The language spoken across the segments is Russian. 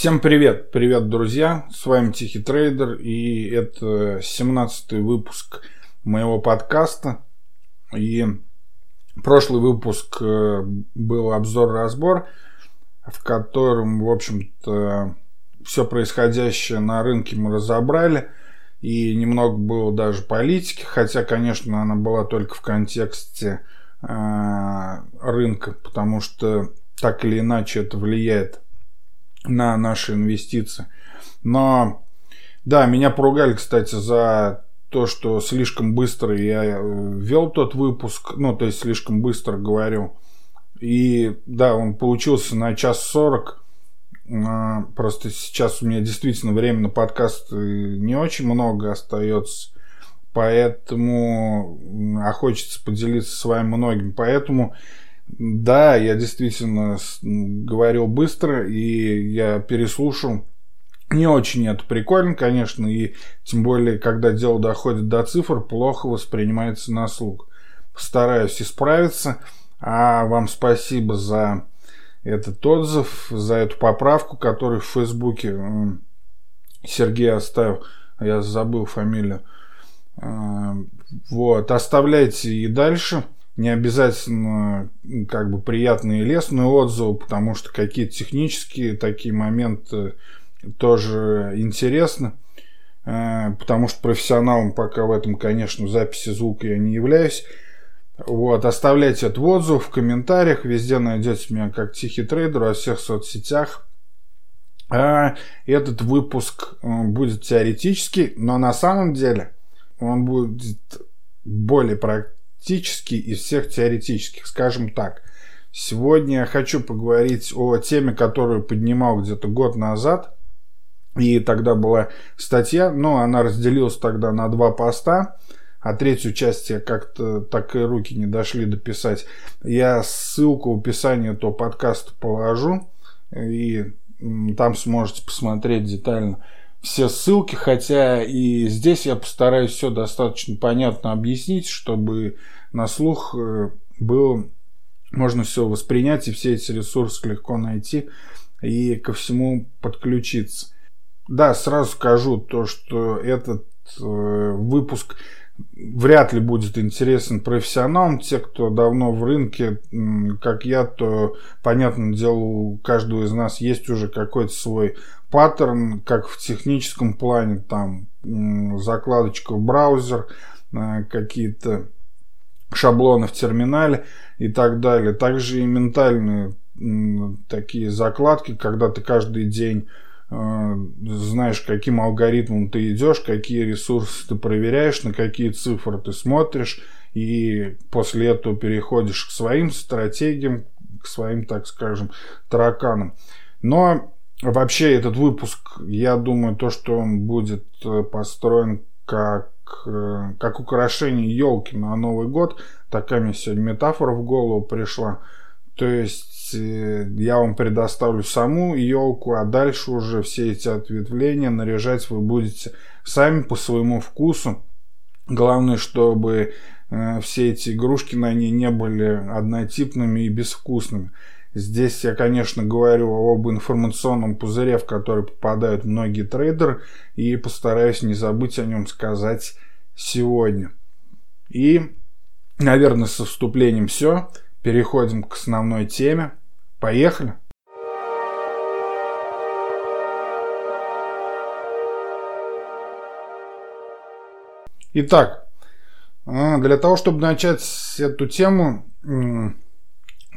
Всем привет, привет, друзья, с вами Тихий Трейдер, и это 17 выпуск моего подкаста, и прошлый выпуск э, был обзор-разбор, в котором, в общем-то, все происходящее на рынке мы разобрали, и немного было даже политики, хотя, конечно, она была только в контексте э, рынка, потому что так или иначе это влияет на наши инвестиции. Но да, меня поругали, кстати, за то, что слишком быстро я э, вел тот выпуск, ну, то есть слишком быстро говорю. И да, он получился на час сорок. А, просто сейчас у меня действительно время на подкаст не очень много остается. Поэтому, а хочется поделиться с вами многим. Поэтому да, я действительно говорил быстро, и я переслушал. Не очень это прикольно, конечно, и тем более, когда дело доходит до цифр, плохо воспринимается на слух. Постараюсь исправиться, а вам спасибо за этот отзыв, за эту поправку, которую в Фейсбуке Сергей оставил. Я забыл фамилию. Э, вот, оставляйте и дальше не обязательно как бы приятные лестные отзывы, потому что какие-то технические такие моменты тоже интересны. Э, потому что профессионалом пока в этом, конечно, в записи звука я не являюсь. Вот, оставляйте этот отзыв в комментариях, везде найдете меня как Тихий Трейдер во всех соцсетях. А этот выпуск э, будет теоретический, но на самом деле он будет более практический практически из всех теоретических, скажем так. Сегодня я хочу поговорить о теме, которую поднимал где-то год назад. И тогда была статья, но она разделилась тогда на два поста. А третью часть я как-то так и руки не дошли дописать. Я ссылку в описании этого подкаста положу. И там сможете посмотреть детально все ссылки, хотя и здесь я постараюсь все достаточно понятно объяснить, чтобы на слух э, было можно все воспринять и все эти ресурсы легко найти и ко всему подключиться. Да, сразу скажу то, что этот э, выпуск вряд ли будет интересен профессионалам. Те, кто давно в рынке, как я, то, понятное дело, у каждого из нас есть уже какой-то свой паттерн, как в техническом плане, там закладочка в браузер, э, какие-то шаблоны в терминале и так далее. Также и ментальные такие закладки, когда ты каждый день э, знаешь, каким алгоритмом ты идешь, какие ресурсы ты проверяешь, на какие цифры ты смотришь, и после этого переходишь к своим стратегиям, к своим, так скажем, тараканам. Но вообще этот выпуск, я думаю, то, что он будет э, построен как Э, как украшение елки на Новый год. Такая мне сегодня метафора в голову пришла. То есть э, я вам предоставлю саму елку, а дальше уже все эти ответвления наряжать вы будете сами по своему вкусу. Главное, чтобы все эти игрушки на ней не были однотипными и безвкусными. Здесь я, конечно, говорю об информационном пузыре, в который попадают многие трейдеры, и постараюсь не забыть о нем сказать сегодня. И, наверное, со вступлением все. Переходим к основной теме. Поехали! Итак, э, для того, чтобы начать эту тему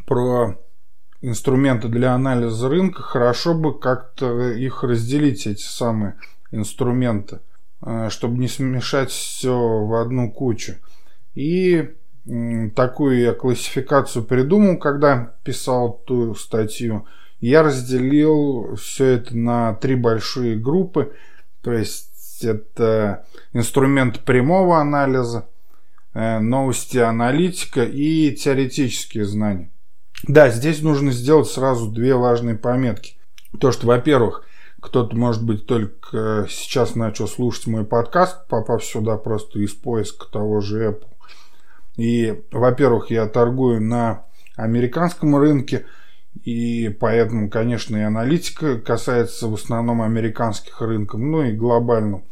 про инструменты для анализа рынка, хорошо бы как-то их разделить, эти самые инструменты, э, чтобы не смешать все в одну кучу. И такую я классификацию придумал, когда писал ту статью. Я разделил все это на три большие группы. То есть это инструмент прямого анализа, э, новости аналитика и теоретические знания. Да, здесь нужно сделать сразу две важные пометки. То, что, во-первых, кто-то, может быть, только сейчас начал слушать мой подкаст, попав сюда просто из поиска того же Apple. И, во-первых, я торгую на американском рынке, И поэтому, конечно, и аналитика касается в основном американских рынков, ну и глобально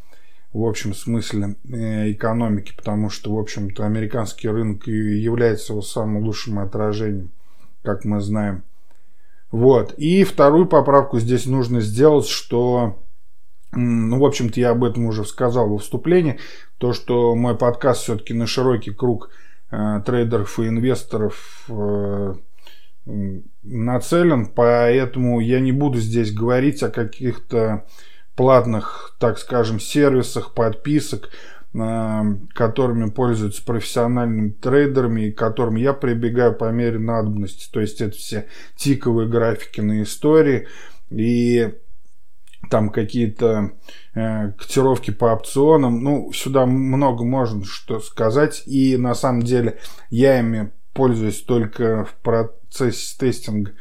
в общем смысле э, экономики, потому что, в общем-то, американский рынок является его самым лучшим отражением, как мы знаем. Вот. И вторую поправку здесь нужно сделать, что, ну, в общем-то, я об этом уже сказал во вступлении, то, что мой подкаст все-таки на широкий круг э, трейдеров и инвесторов э, нацелен, поэтому я не буду здесь говорить о каких-то платных, так скажем, сервисах, подписок, которыми пользуются профессиональными трейдерами и к которым я прибегаю по мере надобности. То есть это все тиковые графики на истории и там какие-то э, котировки по опционам. Ну, сюда много можно что сказать. И на самом деле я ими пользуюсь только в процессе тестинга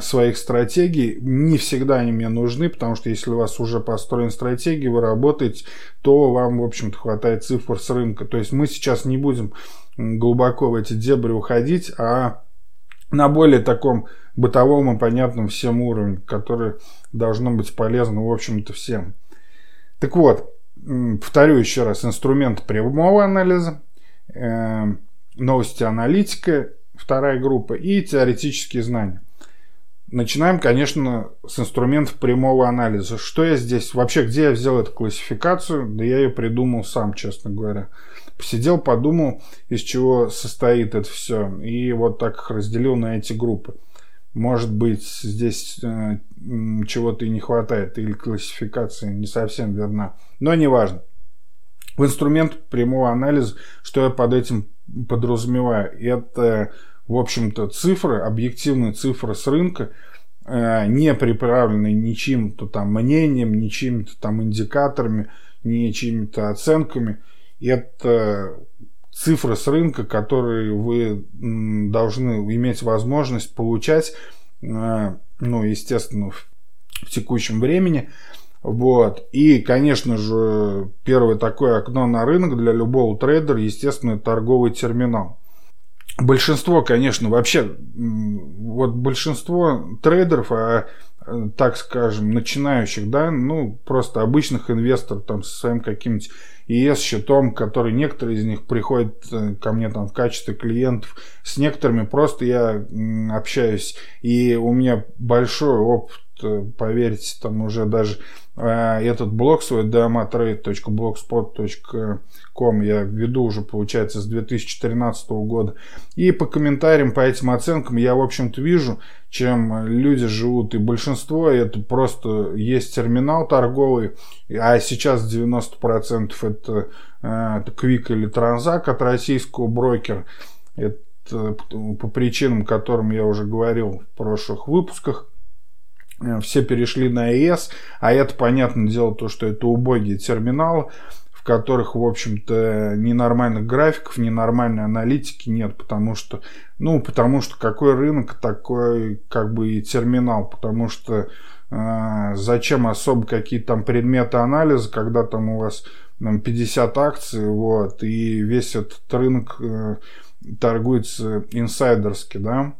своих стратегий. Не всегда они мне нужны, потому что если у вас уже построена стратегия, вы работаете, то вам, в общем-то, хватает цифр с рынка. То есть мы сейчас не будем глубоко в эти дебри уходить, а на более таком бытовом и понятном всем уровне, который должно быть полезно, в общем-то, всем. Так вот, повторю еще раз, инструмент прямого анализа, э, новости аналитика, вторая группа, и теоретические знания. Начинаем, конечно, с инструментов прямого анализа. Что я здесь, вообще, где я взял эту классификацию? Да я ее придумал сам, честно говоря. Посидел, подумал, из чего состоит это все. И вот так их разделил на эти группы. Может быть, здесь э, чего-то и не хватает, или классификация не совсем верна. Но неважно. В инструмент прямого анализа, что я под этим подразумеваю? Это, в общем-то, цифры, объективные цифры с рынка, э, не приправленные ничем-то там мнением, ничем-то там индикаторами, ни чьими-то оценками. Это цифры с рынка, которые вы должны иметь возможность получать, э, ну, естественно, в текущем времени. Вот. И, конечно же, первое такое окно на рынок для любого трейдера, естественно, торговый терминал. Большинство, конечно, вообще, вот большинство трейдеров, а так скажем, начинающих, да, ну, просто обычных инвесторов там со своим каким-нибудь ЕС-счетом, который некоторые из них приходят э, ко мне там в качестве клиентов, с некоторыми просто я общаюсь, и у меня большой опыт, поверьте, там уже даже Э, этот блог свой damatrade.blogspot.com я веду уже, получается, с 2013 года. И по комментариям, по этим оценкам я, в общем-то, вижу, чем люди живут. И большинство это просто есть терминал торговый, а сейчас 90% это, э, это Quick или Транзак от российского брокера. Это по причинам, которым я уже говорил в прошлых выпусках. Э, все перешли на ES, а это, понятное дело, то, что это убогие терминалы, в которых, в общем-то, ни нормальных графиков, ни нормальной аналитики нет, потому что, ну, потому что какой рынок, такой, как бы, и терминал, потому что э, зачем особо какие-то там предметы анализа, когда там у вас там, 50 акций, вот, и весь этот рынок э, торгуется инсайдерски, да,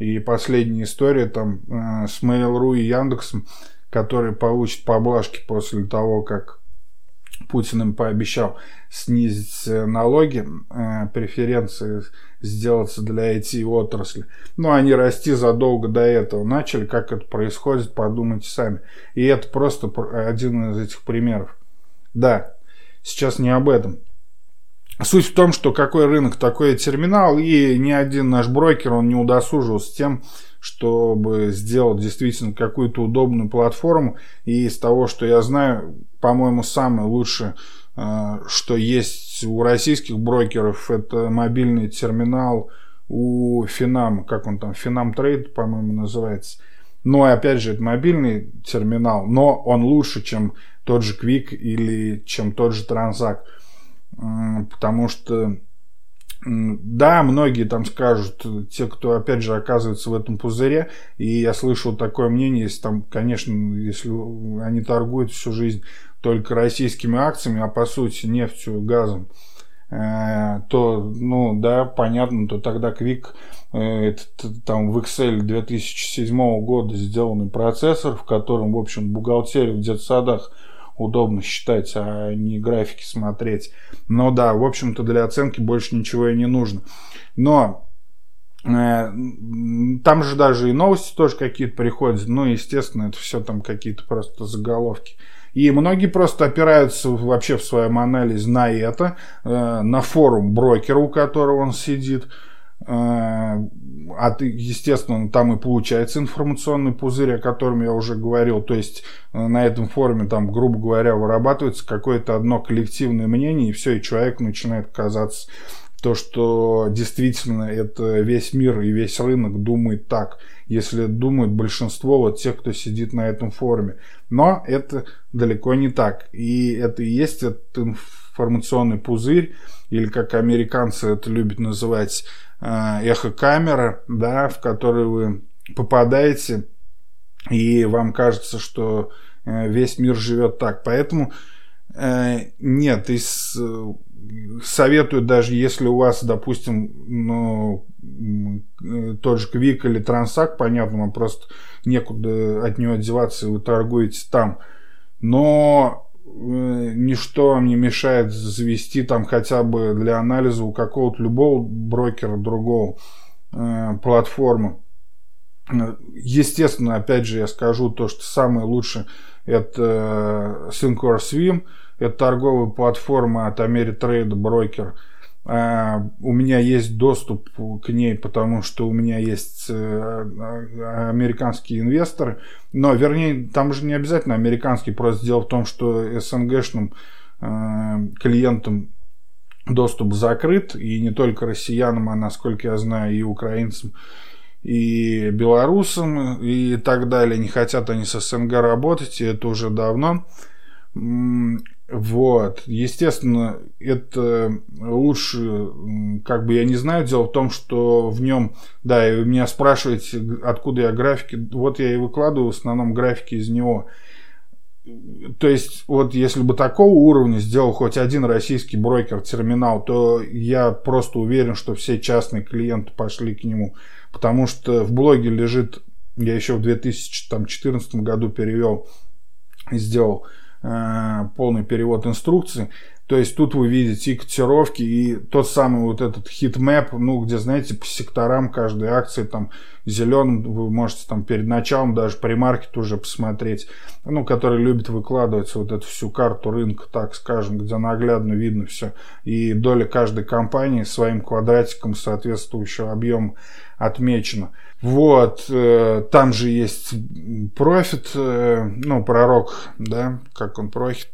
и последняя история там э, с Mail.ru и Яндексом, который получит поблажки после того, как Путин им пообещал снизить э, налоги, э, преференции сделаться для IT-отрасли. Но они расти задолго до этого начали. Как это происходит, подумайте сами. И это просто один из этих примеров. Да, сейчас не об этом. Суть в том, что какой рынок, такой терминал, и ни один наш брокер, он не удосужился тем, чтобы сделать действительно какую-то удобную платформу. И из того, что я знаю, по-моему, самое лучшее, э, что есть у российских брокеров, это мобильный терминал у Финам, как он там, Финам Трейд, по-моему, называется. Но, опять же, это мобильный терминал, но он лучше, чем тот же Quick или чем тот же Транзакт потому что да, многие там скажут, те, кто, опять же, оказывается в этом пузыре, и я слышал такое мнение, если там, конечно, если они торгуют всю жизнь только российскими акциями, а по сути нефтью, газом, э, то, ну, да, понятно, то тогда Квик это там в Excel 2007 года сделанный процессор, в котором, в общем, бухгалтерию в детсадах удобно считать, а не графики смотреть. Но да, в общем-то, для оценки больше ничего и не нужно. Но э, там же даже и новости тоже какие-то приходят. Ну, естественно, это все там какие-то просто заголовки. И многие просто опираются вообще в своем анализе на это, э, на форум брокера, у которого он сидит, а, естественно, там и получается информационный пузырь, о котором я уже говорил. То есть э, на этом форуме, там, грубо говоря, вырабатывается какое-то одно коллективное мнение, и все, и человек начинает казаться то, что действительно это весь мир и весь рынок думает так, если думает большинство вот тех, кто сидит на этом форуме. Но это далеко не так. И это и есть этот информационный пузырь, или как американцы это любят называть, эхокамера, да, в которую вы попадаете, и вам кажется, что э, весь мир живет так. Поэтому э, нет, из, советую даже если у вас, допустим, ну, тот же Квик или Трансак, понятно, вам просто некуда от него одеваться, вы торгуете там. Но Э, ничто вам не мешает завести там хотя бы для анализа у какого-то любого брокера другого э, платформы. Естественно, опять же, я скажу то, что самое лучшее это э, SyncOrSwim, это торговая платформа от Ameritrade брокер. А, у меня есть доступ к ней, потому что у меня есть э, а, американские инвесторы. Но, вернее, там же не обязательно американский. Просто дело в том, что СНГшным э, клиентам доступ закрыт. И не только россиянам, а, насколько я знаю, и украинцам, и белорусам, и так далее. Не хотят они с СНГ работать, и это уже давно. Вот, естественно, это лучше, как бы я не знаю, дело в том, что в нем, да, и вы меня спрашиваете, откуда я графики, вот я и выкладываю в основном графики из него. То есть, вот если бы такого уровня сделал хоть один российский брокер-терминал, то я просто уверен, что все частные клиенты пошли к нему. Потому что в блоге лежит, я еще в 2014 году перевел и сделал полный перевод инструкции. То есть тут вы видите и котировки, и тот самый вот этот heatmap, ну, где, знаете, по секторам каждой акции, там, зеленым вы можете там перед началом даже premarket уже посмотреть, ну, который любит выкладывать вот эту всю карту рынка, так скажем, где наглядно видно все, и доля каждой компании своим квадратиком соответствующего объема отмечена. Вот, э, там же есть prophet, э, ну, пророк, да, как он prophet,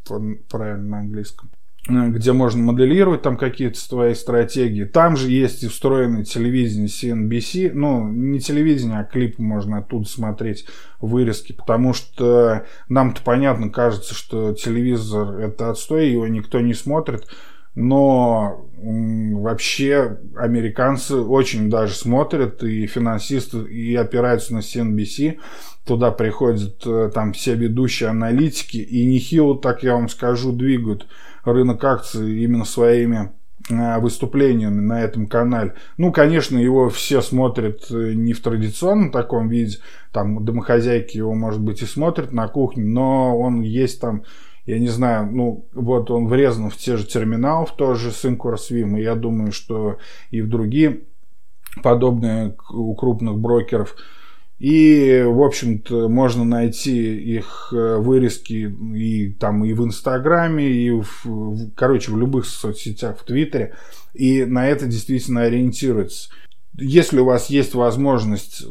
правильно на английском э, где можно моделировать там какие-то свои стратегии. Там же есть и встроенное телевидение CNBC. Ну, не телевидение, а клипы можно оттуда смотреть, вырезки. Потому что нам-то понятно кажется, что телевизор это отстой, его никто не смотрит но вообще американцы очень даже смотрят, и финансисты, и опираются на CNBC, туда приходят э, там все ведущие аналитики, и нехило, так я вам скажу, двигают рынок акций именно своими э, выступлениями на этом канале. Ну, конечно, его все смотрят э, не в традиционном таком виде, там домохозяйки его, может быть, и смотрят на кухне, но он есть там я не знаю, ну, вот он врезан в те же терминалы, в тот же Syncore и я думаю, что и в другие подобные у крупных брокеров. И, в общем-то, можно найти их э, вырезки и там и в Инстаграме, и в, короче, в любых соцсетях, в Твиттере. И на это действительно ориентируется если у вас есть возможность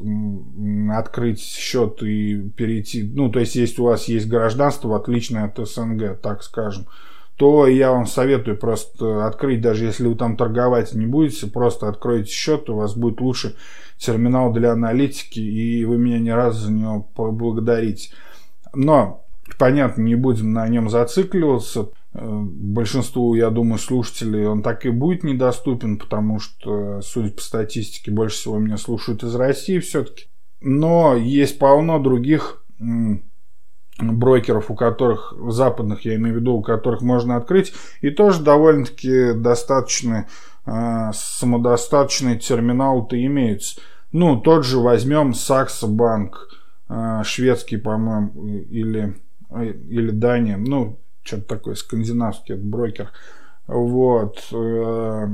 открыть счет и перейти, ну, то есть, если у вас есть гражданство, отличное от СНГ, так скажем, то я вам советую просто открыть, даже если вы там торговать не будете, просто откройте счет, у вас будет лучше терминал для аналитики, и вы меня не раз за него поблагодарите. Но, понятно, не будем на нем зацикливаться большинству, я думаю, слушателей он так и будет недоступен, потому что, судя по статистике, больше всего меня слушают из России все-таки. Но есть полно других брокеров, у которых, западных, я имею в виду, у которых можно открыть, и тоже довольно-таки достаточно э, самодостаточный терминал-то имеется. Ну, тот же возьмем Сакса Банк, э, шведский, по-моему, или, или Дания, ну, что-то такое, скандинавский брокер. Вот. Э,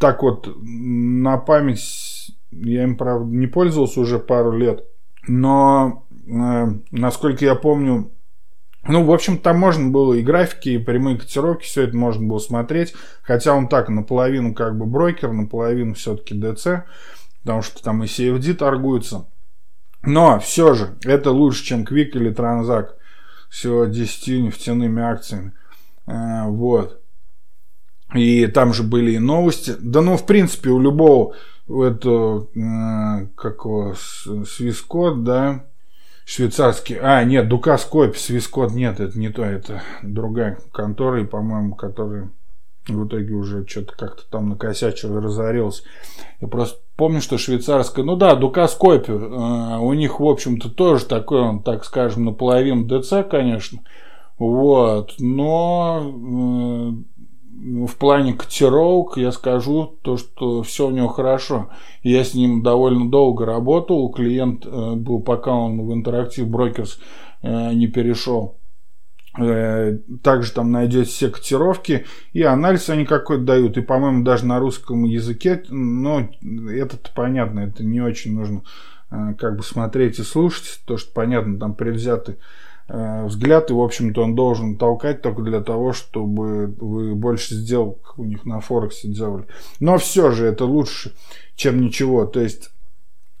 так вот, на память я им, правда, не пользовался уже пару лет, но Э, насколько я помню, ну, в общем, там можно было и графики, и прямые котировки, все это можно было смотреть. Хотя он так наполовину как бы брокер, наполовину все-таки DC, потому что там и CFD торгуются. Но все же, это лучше, чем Quick или Transact с 10 нефтяными акциями. Э, вот. И там же были и новости. Да ну, в принципе, у любого этого, э, какого, свискот, да, швейцарский... А, нет, Дукас Копи, Свискот нет, это не то, это другая контора, и, по-моему, которая в итоге уже что-то как-то там накосячил и разорился. Я просто помню, что швейцарская... Ну да, Дукас Копи, э, у них, в общем-то, тоже такой, он, так скажем, наполовину ДЦ, конечно, вот, но э, в плане котировок я скажу то, что все у него хорошо. Я с ним довольно долго работал. Клиент э, был, пока он в Brokers э, не перешел. Э, также там найдете все котировки и анализ они какой-то дают. И, по-моему, даже на русском языке, но это понятно, это не очень нужно как бы смотреть и слушать, то, что понятно, там предвзятый Э, взгляд, и, в общем-то, он должен толкать только для того, чтобы вы больше сделок у них на Форексе делали. Но все же это лучше, чем ничего. То есть,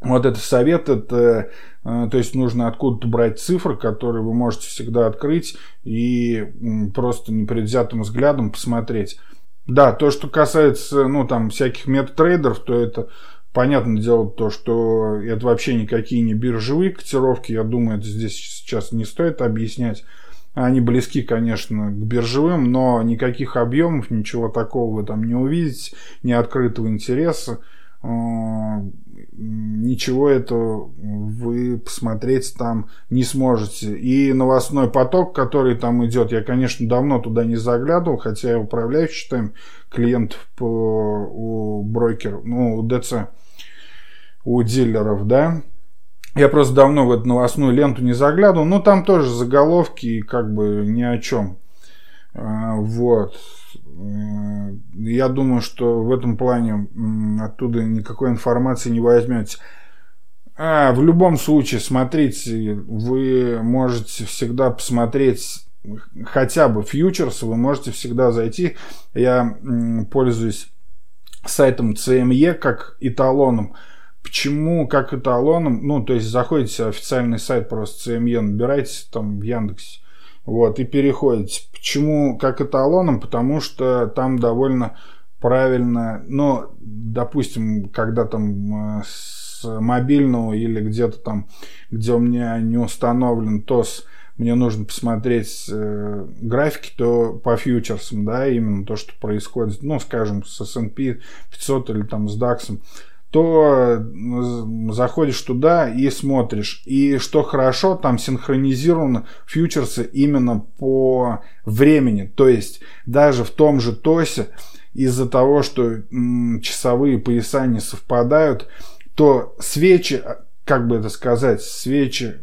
вот это совет, это, э, то есть, нужно откуда-то брать цифры, которые вы можете всегда открыть и просто непредвзятым взглядом посмотреть. Да, то, что касается, ну, там, всяких метатрейдеров, то это Понятное дело то, что это вообще никакие не биржевые котировки. Я думаю, это здесь сейчас не стоит объяснять. Они близки, конечно, к биржевым, но никаких объемов, ничего такого вы там не увидите, ни открытого интереса. Ничего этого вы посмотреть там не сможете. И новостной поток, который там идет, я, конечно, давно туда не заглядывал, хотя я управляющий там клиентов по, у брокера, ну, у ДЦ у дилеров, да. Я просто давно в эту новостную ленту не заглядывал, но там тоже заголовки как бы ни о чем. А, вот. Э, я думаю, что в этом плане оттуда никакой информации не возьмете. А, в любом случае, смотрите, вы можете всегда посмотреть хотя бы фьючерсы, вы можете всегда зайти. Я пользуюсь сайтом CME как эталоном. Почему, как эталоном, ну, то есть заходите официальный сайт просто CME, набираете там в Яндексе, вот, и переходите. Почему как эталоном? Потому что там довольно правильно, ну, допустим, когда там э, с мобильного или где-то там, где у меня не установлен ТОС, мне нужно посмотреть э, графики, то по фьючерсам, да, именно то, что происходит, ну, скажем, с S&P 500 или там с DAX, то заходишь туда и смотришь. И что хорошо, там синхронизированы фьючерсы именно по времени. То есть даже в том же ТОСе из-за того, что часовые пояса не совпадают, то свечи, как бы это сказать, свечи,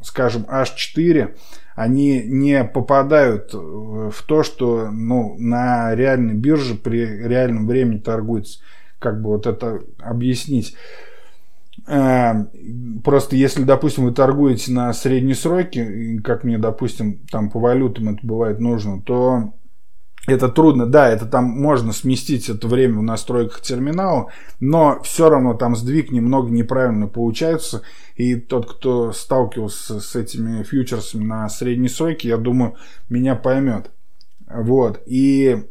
скажем, H4, они не попадают в то, что ну, на реальной бирже при реальном времени торгуется как бы вот это объяснить. Э, просто если, допустим, вы торгуете на средние сроки, как мне, допустим, там по валютам это бывает нужно, то это трудно, да, это там можно сместить это время в настройках терминала, но все равно там сдвиг немного неправильно получается. И тот, кто сталкивался с этими фьючерсами на средние сроки, я думаю, меня поймет. Вот. И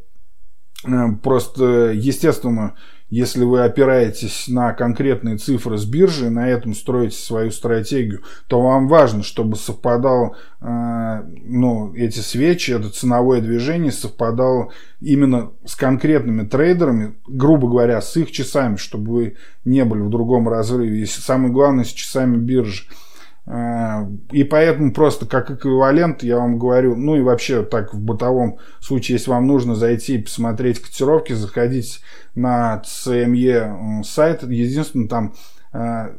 э, просто, естественно, если вы опираетесь на конкретные цифры с биржи, на этом строите свою стратегию, то вам важно, чтобы совпадал, э, ну, эти свечи, это ценовое движение совпадало именно с конкретными трейдерами, грубо говоря, с их часами, чтобы вы не были в другом разрыве. И самое главное, с часами биржи. Э, и поэтому просто как эквивалент я вам говорю, ну и вообще так в бытовом случае, если вам нужно зайти и посмотреть котировки, заходите на CME сайт. Единственное, там э,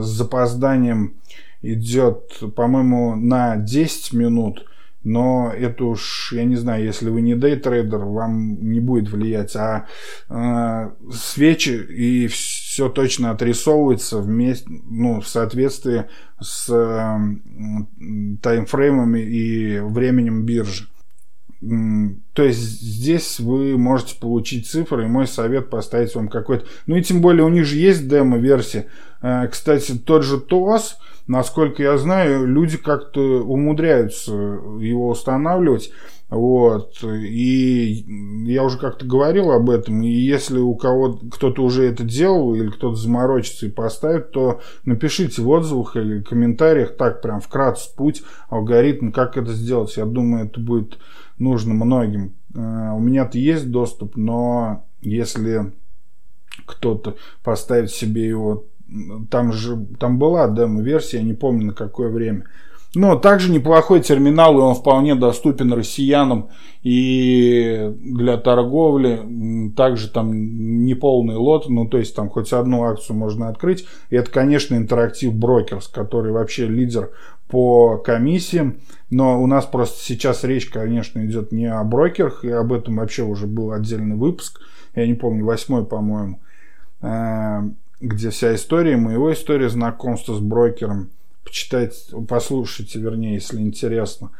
с запозданием идет, по-моему, на 10 минут – но это уж, я не знаю, если вы не дейтрейдер, вам не будет влиять, а э, свечи и все точно отрисовывается вместе, ну, в соответствии с таймфреймами и временем биржи. То есть здесь вы можете получить цифры, и мой совет поставить вам какой-то... Ну и тем более у них же есть демо-версия. Э, кстати, тот же ТОС, насколько я знаю, люди как-то умудряются его устанавливать. Вот. И я уже как-то говорил об этом. И если у кого кто-то уже это делал, или кто-то заморочится и поставит, то напишите в отзывах или комментариях так прям вкратце путь, алгоритм, как это сделать. Я думаю, это будет нужно многим. Э, у меня-то есть доступ, но если кто-то поставит себе его там же там была демо-версия, я не помню на какое время. Но также неплохой терминал, и он вполне доступен россиянам и для торговли. Также там неполный лот, ну то есть там хоть одну акцию можно открыть. И это, конечно, интерактив брокерс, который вообще лидер по комиссиям. Но у нас просто сейчас речь, конечно, идет не о брокерах, и об этом вообще уже был отдельный выпуск. Я не помню, восьмой, по-моему э, где вся история, моего история знакомства с брокером. Почитайте, послушайте, вернее, если интересно.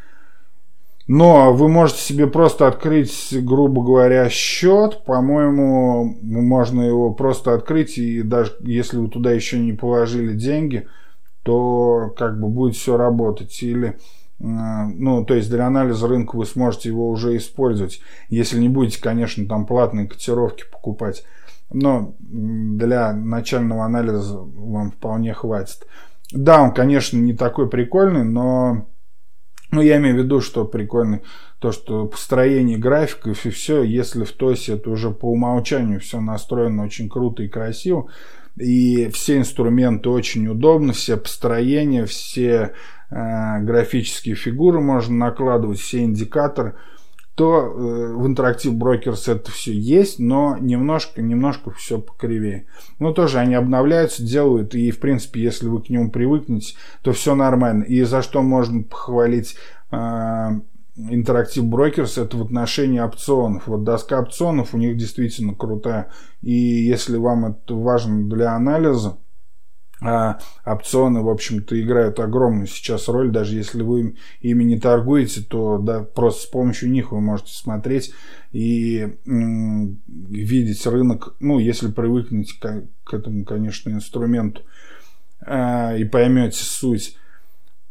Но вы можете себе просто открыть, грубо говоря, счет. По-моему, можно его просто открыть, и даже если вы туда еще не положили деньги, то как бы будет все работать. Или, э, ну, то есть для анализа рынка вы сможете его уже использовать. Если не будете, конечно, там платные котировки покупать но для начального анализа вам вполне хватит. Да, он, конечно, не такой прикольный, но ну, я имею в виду, что прикольный то, что построение графиков и все, если в ТОСе это уже по умолчанию все настроено очень круто и красиво, и все инструменты очень удобны, все построения, все э, графические фигуры можно накладывать, все индикаторы – то э, в Interactive Brokers это все есть, но немножко, немножко все покривее. Но тоже они обновляются, делают, и в принципе, если вы к нему привыкнете, то все нормально. И за что можно похвалить э, Interactive Brokers, это в отношении опционов. Вот доска опционов у них действительно крутая. И если вам это важно для анализа, а опционы, в общем-то, играют огромную сейчас роль. Даже если вы ими не торгуете, то да, просто с помощью них вы можете смотреть и м- видеть рынок. Ну, если привыкнете к, к этому, конечно, инструменту а, и поймете суть.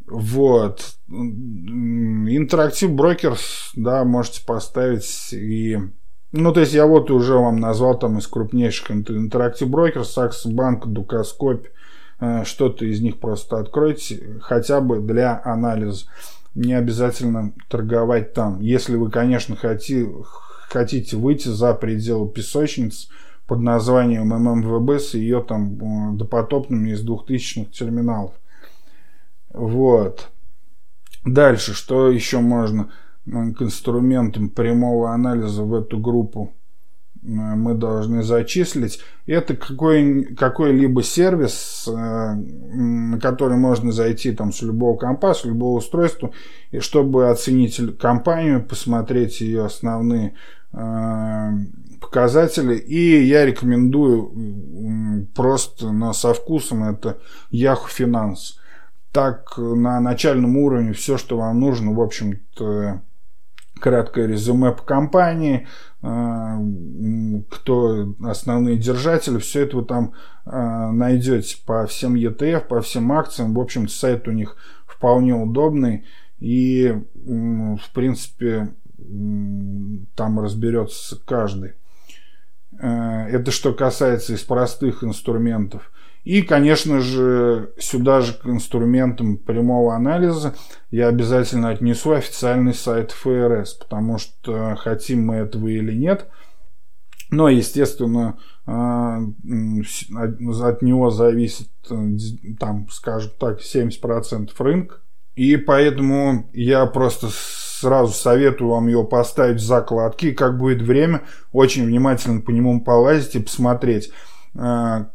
Вот. Интерактив брокерс, да, можете поставить и... Ну, то есть я вот уже вам назвал там из крупнейших интерактив брокерс, Сакс Банк, Дукаскоп, Э, что-то из них просто откройте, хотя бы для анализа. Не обязательно торговать там. Если вы, конечно, хотите, хотите выйти за пределы песочниц под названием ММВБ с ее там э, допотопными из 2000-х терминалов. Вот. Дальше, что еще можно э, к инструментам прямого анализа в эту группу мы должны зачислить. Это какой, какой-либо сервис, э, на который можно зайти там с любого компа, с любого устройства, и чтобы оценить компанию, посмотреть ее основные э, показатели. И я рекомендую просто на, со вкусом это Yahoo Finance. Так на начальном уровне все, что вам нужно, в общем-то, краткое резюме по компании, а, кто основные держатели, все это вы там а, найдете по всем ETF, по всем акциям. В общем, сайт у них вполне удобный и, в принципе, там разберется каждый. А, это что касается из простых инструментов. И, конечно же, сюда же к инструментам прямого анализа я обязательно отнесу официальный сайт ФРС, потому что хотим мы этого или нет, Но, естественно, от него зависит, там, скажем так, 70% рынка. И поэтому я просто сразу советую вам ее поставить в закладки. Как будет время, очень внимательно по нему полазить и посмотреть, э,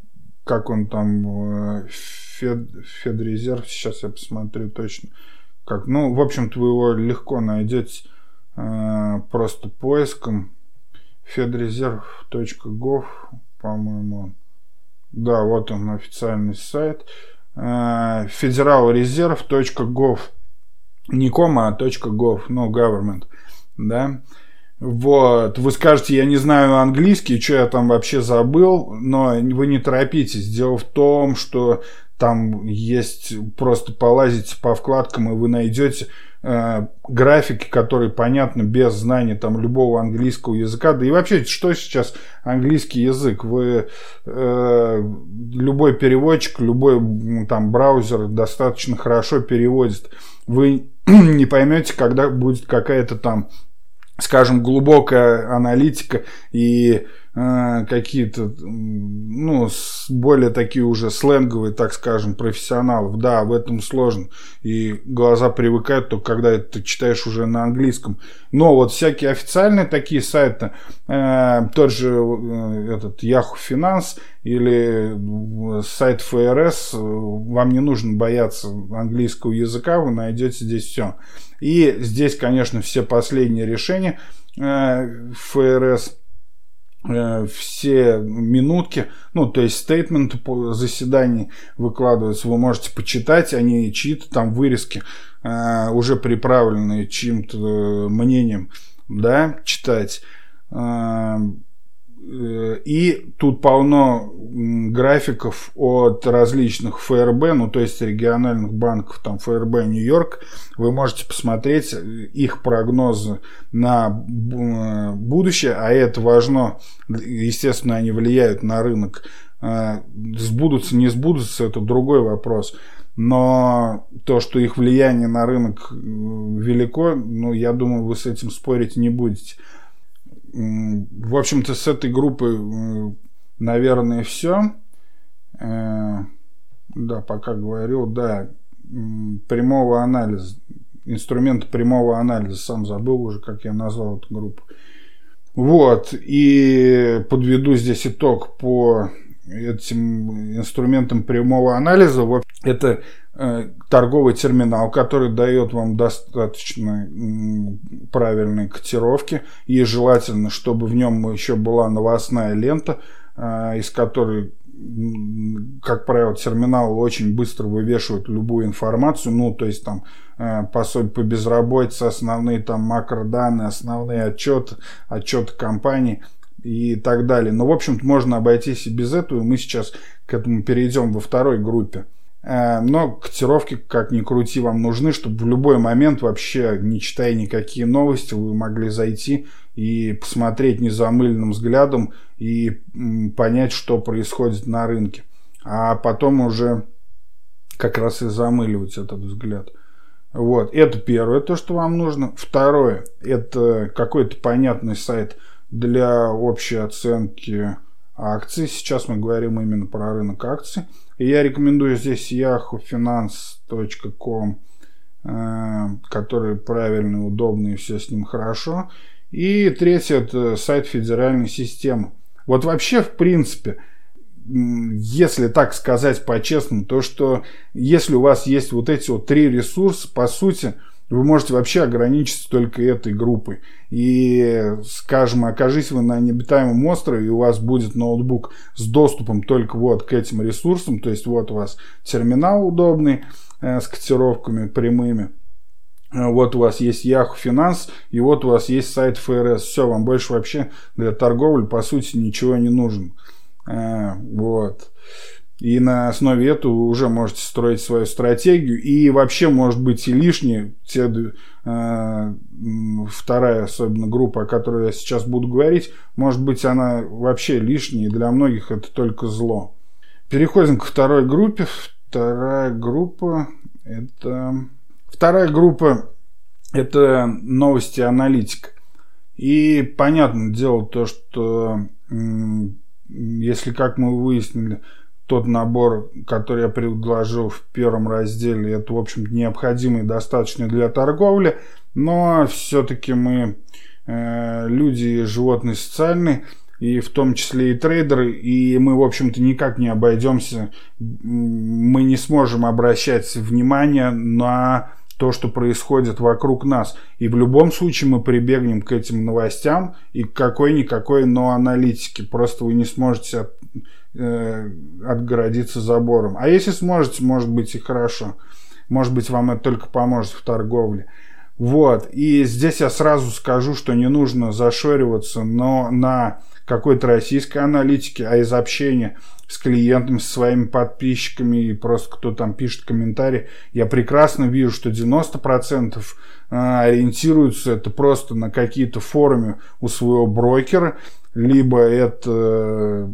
как он там, э, Фед, Федрезерв, сейчас я посмотрю точно. Как, ну, в общем-то, вы его легко найдете э, просто поиском fedreserv.gov, по-моему. Да, вот он официальный сайт. federalreserve.gov не кома, а .gov, ну, government, да. Вот, вы скажете, я не знаю английский, что я там вообще забыл, но вы не торопитесь. Дело в том, что там есть просто полазите по вкладкам, и вы найдете э, графики, которые понятны без знания там любого английского языка. Да и вообще, что сейчас английский язык? Вы э, любой переводчик, любой там браузер достаточно хорошо переводит. Вы не поймете, когда будет какая-то там, скажем, глубокая аналитика и какие-то, ну, более такие уже сленговые, так скажем, профессионалов. Да, в этом сложно. И глаза привыкают только когда это читаешь уже на английском. Но вот всякие официальные такие сайты, э, тот же э, этот Yahoo Finance или э, сайт ФРС, э, вам не нужно бояться английского языка, вы найдете здесь все. И здесь, конечно, все последние решения э, ФРС все минутки, ну, то есть стейтменты по заседании выкладываются, вы можете почитать, они чьи-то там вырезки, уже приправленные чьим-то мнением, да, читать. Э, и тут полно графиков от различных ФРБ, ну то есть региональных банков, там ФРБ Нью-Йорк. Вы можете посмотреть их прогнозы на э, будущее, а это важно. Естественно, они влияют на рынок. Э, сбудутся, не сбудутся, это другой вопрос. Но то, что их влияние на рынок велико, ну, я думаю, вы с этим спорить не будете. В общем-то, с этой группы, наверное, все. Э, да, пока говорил, да, прямого анализа, инструмент прямого анализа, сам забыл уже, как я назвал эту группу. Вот, и подведу здесь итог по этим инструментам прямого анализа. Это Э, торговый терминал, который дает вам достаточно правильные котировки. И желательно, чтобы в нем еще была новостная лента, э, из которой как правило, терминалы очень быстро вывешивают любую информацию, ну, то есть там э, пособие по безработице, основные там макроданные, основные отчеты, отчеты компании и так далее. Но, в общем-то, можно обойтись и без этого, и мы сейчас к этому перейдем во второй группе. Э, но котировки, как ни крути, вам нужны, чтобы в любой момент, вообще не читая никакие новости, вы могли зайти и посмотреть незамыленным взглядом и понять, что происходит на рынке. А потом уже как раз и замыливать этот взгляд. Вот, это первое, то, что вам нужно. Второе, это какой-то понятный сайт для общей оценки акций. Сейчас мы говорим именно про рынок акций. И я рекомендую здесь yahoofinance.com, э, который правильный, удобный, все с ним хорошо. И третье – это сайт федеральной системы. Вот вообще, в принципе, если так сказать по-честному, то что если у вас есть вот эти вот три ресурса, по сути – вы можете вообще ограничиться только этой группой. И, скажем, окажись вы на необитаемом острове, и у вас будет ноутбук с доступом только вот к этим ресурсам, то есть вот у вас терминал удобный э, с котировками прямыми, э, вот у вас есть Yahoo Finance, и вот у вас есть сайт ФРС. Все, вам больше вообще для торговли, по сути, ничего не нужно. Э, вот. И на основе этого уже можете строить свою стратегию. И вообще, может быть, и лишние, те, э, вторая особенно группа, о которой я сейчас буду говорить, может быть, она вообще лишняя, и для многих это только зло. Переходим к второй группе. Вторая группа – это... Вторая группа – это новости аналитика. И понятное дело то, что если, как мы выяснили, тот набор, который я предложил в первом разделе, это, в общем необходимый достаточно для торговли, но все-таки мы э, люди животные социальные, и в том числе и трейдеры, и мы, в общем-то, никак не обойдемся, мы не сможем обращать внимание на то, что происходит вокруг нас. И в любом случае мы прибегнем к этим новостям и к какой-никакой, но аналитике. Просто вы не сможете э, отгородиться забором. А если сможете, может быть и хорошо. Может быть, вам это только поможет в торговле. Вот. И здесь я сразу скажу, что не нужно зашориваться но на какой-то российской аналитики, а из общения с клиентами, со своими подписчиками и просто кто там пишет комментарии, я прекрасно вижу, что 90% а, ориентируются это просто на какие-то форумы у своего брокера, либо это